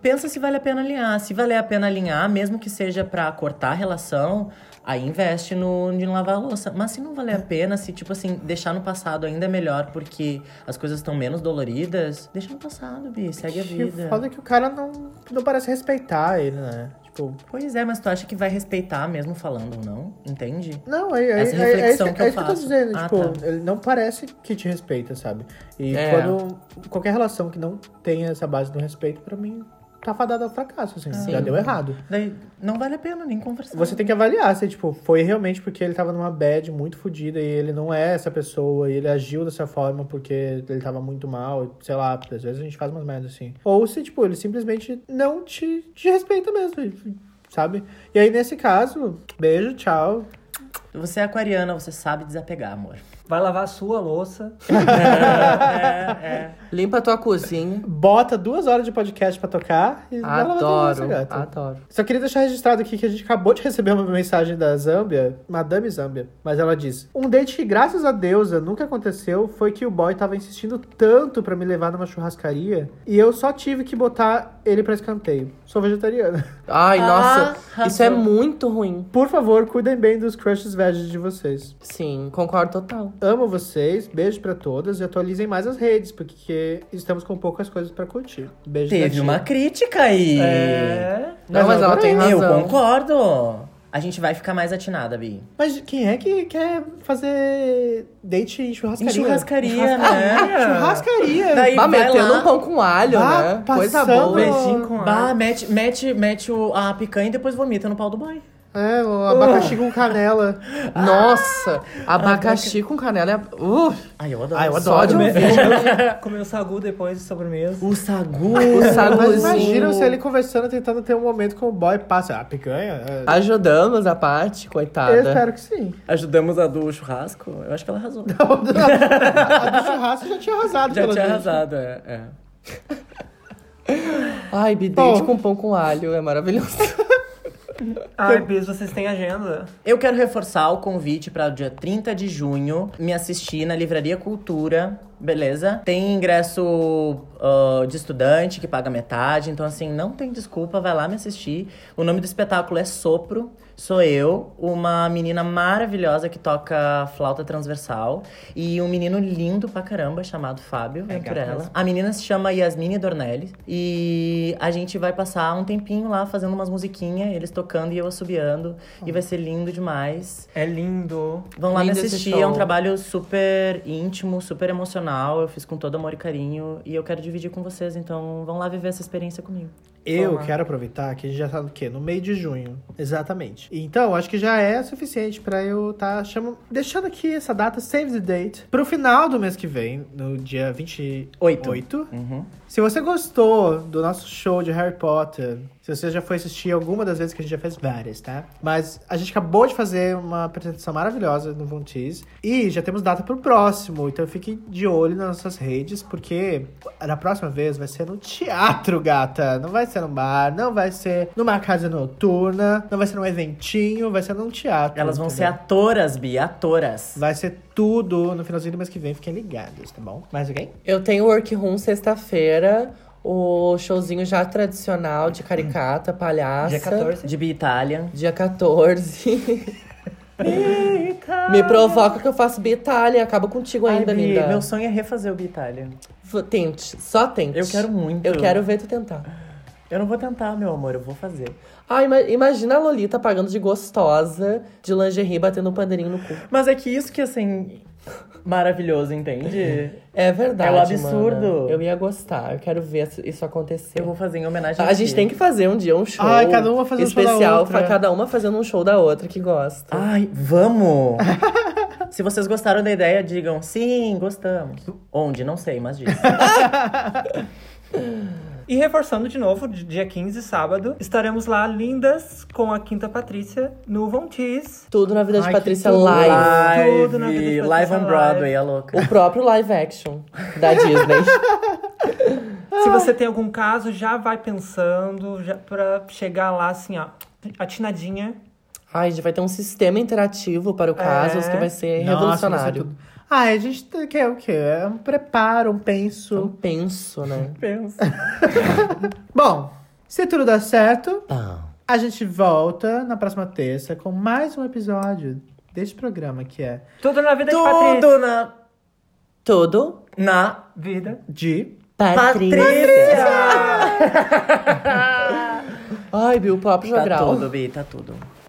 Pensa se vale a pena alinhar. Se valer a pena alinhar, mesmo que seja pra cortar a relação, Aí investe no de lavar a louça. Mas se não valer a pena, se tipo assim, deixar no passado ainda é melhor porque as coisas estão menos doloridas, deixa no passado, Bi, segue a vida. foda que o cara não, não parece respeitar ele, né? Tipo, Pois é, mas tu acha que vai respeitar mesmo falando ou não? Entende? Não, é, é, Essa é, é, reflexão isso, que é eu isso que eu tô dizendo. Ah, tipo, tá. ele não parece que te respeita, sabe? E É. quando qualquer relação que não tenha essa base do respeito, pra mim, tá fadada ao fracasso, assim. Já deu errado. Daí não vale a pena nem conversar. Você tem que avaliar se, tipo, foi realmente porque ele tava numa bad muito fodida e ele não é essa pessoa, e ele agiu dessa forma porque ele tava muito mal, sei lá, às vezes a gente faz umas merdas assim. Ou se, tipo, ele simplesmente não te, te respeita mesmo, sabe? E aí, nesse caso, beijo, tchau. Você é aquariana, você sabe desapegar, amor. Vai lavar a sua louça. Limpa a tua cozinha. Bota duas horas de podcast pra tocar e vai lavar tua louça, Adoro, gata. adoro. Só queria deixar registrado aqui que a gente acabou de receber uma mensagem da Zâmbia, Madame Zâmbia, mas ela diz: Um date que, graças a deusa, nunca aconteceu foi que o boy tava insistindo tanto pra me levar numa churrascaria e eu só tive que botar ele pra escanteio. Sou vegetariana. Ai, Ah, nossa, isso é muito ruim. Por favor, cuidem bem dos crushes veggies de vocês. Sim, concordo total. Amo vocês, beijo pra todas e atualizem mais as redes, porque estamos com poucas coisas pra curtir. Beijo Teve uma crítica aí. É. Não, mas ela tem Eu razão. concordo. A gente vai ficar mais atinada, Bi. Mas quem é que quer fazer date em Em churrascaria? churrascaria, né? Churrascaria! Daí Bah, metendo lá. um pão com alho, Ah, né? Coisa boa. Beijinho com Bah, a... mete, mete, mete o, a picanha e depois vomita no pau do boy. É, o abacaxi com canela. Nossa, abacaxi com canela é. Uh, Ah, Ai, eu adoro. eu Só adoro. de Comer, comer sagu depois de sobremesa. O sagu. O Mas saguzinho. imagina se ele conversando, tentando ter um momento com o boy passa. Ah, picanha? É. Ajudamos a parte, Eu coitada. espero que sim. Ajudamos a do churrasco? Eu acho que ela arrasou. A do churrasco já tinha arrasado. Já tinha jeito. arrasado, é. é. Ai, bidate Bom. com pão com alho é maravilhoso. Ai, Bis, vocês têm agenda? Eu quero reforçar o convite para o dia 30 de junho me assistir na Livraria Cultura, beleza? Tem ingresso ah, de estudante que paga metade, então assim, não tem desculpa, vai lá me assistir. O nome do espetáculo é Sopro. Sou eu, uma menina maravilhosa que toca flauta transversal e um menino lindo pra caramba chamado Fábio Venturella. A menina se chama Yasmine Dornelli e a gente vai passar um tempinho lá fazendo umas musiquinhas, eles tocando e eu assobiando e vai ser lindo demais. É lindo. Vão lá Lindo me assistir, é um trabalho super íntimo, super emocional. Eu fiz com todo amor e carinho e eu quero dividir com vocês, então vão lá viver essa experiência comigo. Eu quero aproveitar que a gente já tá no quê? No meio de junho. Exatamente. Então, acho que já é suficiente pra eu estar tá chama... deixando aqui essa data, save the date, pro final do mês que vem, no dia 28. Oito. Uhum. Se você gostou do nosso show de Harry Potter, se você já foi assistir alguma das vezes que a gente já fez várias, tá? Mas a gente acabou de fazer uma apresentação maravilhosa no Von Tease e já temos data pro próximo. Então fique de olho nas nossas redes, porque na próxima vez vai ser no teatro, gata. Não vai ser no bar, não vai ser numa casa noturna, não vai ser num eventinho, vai ser num teatro. Elas vão ser entendeu? atoras, Bi, atoras. Vai ser tudo no finalzinho do mês que vem, fiquem ligados, tá bom? Mais alguém? Eu tenho workroom sexta-feira, o showzinho já tradicional de caricata, palhaça. Dia 14. De Bi Italian. Dia 14. Me provoca que eu faço Bitália, acaba contigo ainda, Ai, Bi, linda. meu sonho é refazer o Bi Italian. V- Tente, só tente. Eu quero muito. Eu quero ver tu tentar. Eu não vou tentar, meu amor, eu vou fazer. Ah, ima- imagina a Lolita pagando de gostosa, de lingerie, batendo um pandeirinho no cu. Mas é que isso que, assim, maravilhoso, entende? É verdade, É um absurdo. mana. Eu ia gostar, eu quero ver isso acontecer. Eu vou fazer em homenagem A gente tem que fazer um dia um show Ai, cada uma fazendo um show da especial, outra. cada uma fazendo um show da outra que gosta. Ai, vamos! Se vocês gostaram da ideia, digam sim, gostamos. Onde? Não sei, mas diz. E reforçando de novo, di- dia 15, sábado, estaremos lá lindas com a Quinta Patrícia no Von Tease. Tudo na vida de Ai, Patrícia tudo. live. Tudo na vida de live, Patrícia on Broadway, Live. a louca. O próprio live action da Disney. Se você tem algum caso, já vai pensando já pra chegar lá assim, ó, atinadinha. Ai, a gente vai ter um sistema interativo para o casos É. que vai ser Nossa, vai ser tudo. Ah, a gente quer o quê? É um preparo, um penso. Eu penso, né? Pensa. Bom, se tudo der certo, Pá. A gente volta na próxima terça com mais um episódio deste programa que é Tudo na vida de Patrícia. Tudo na, Tudo na Vida. de Patrícia. Ai, Bill, próprio Tá jogral. tudo, Bi, tá tudo.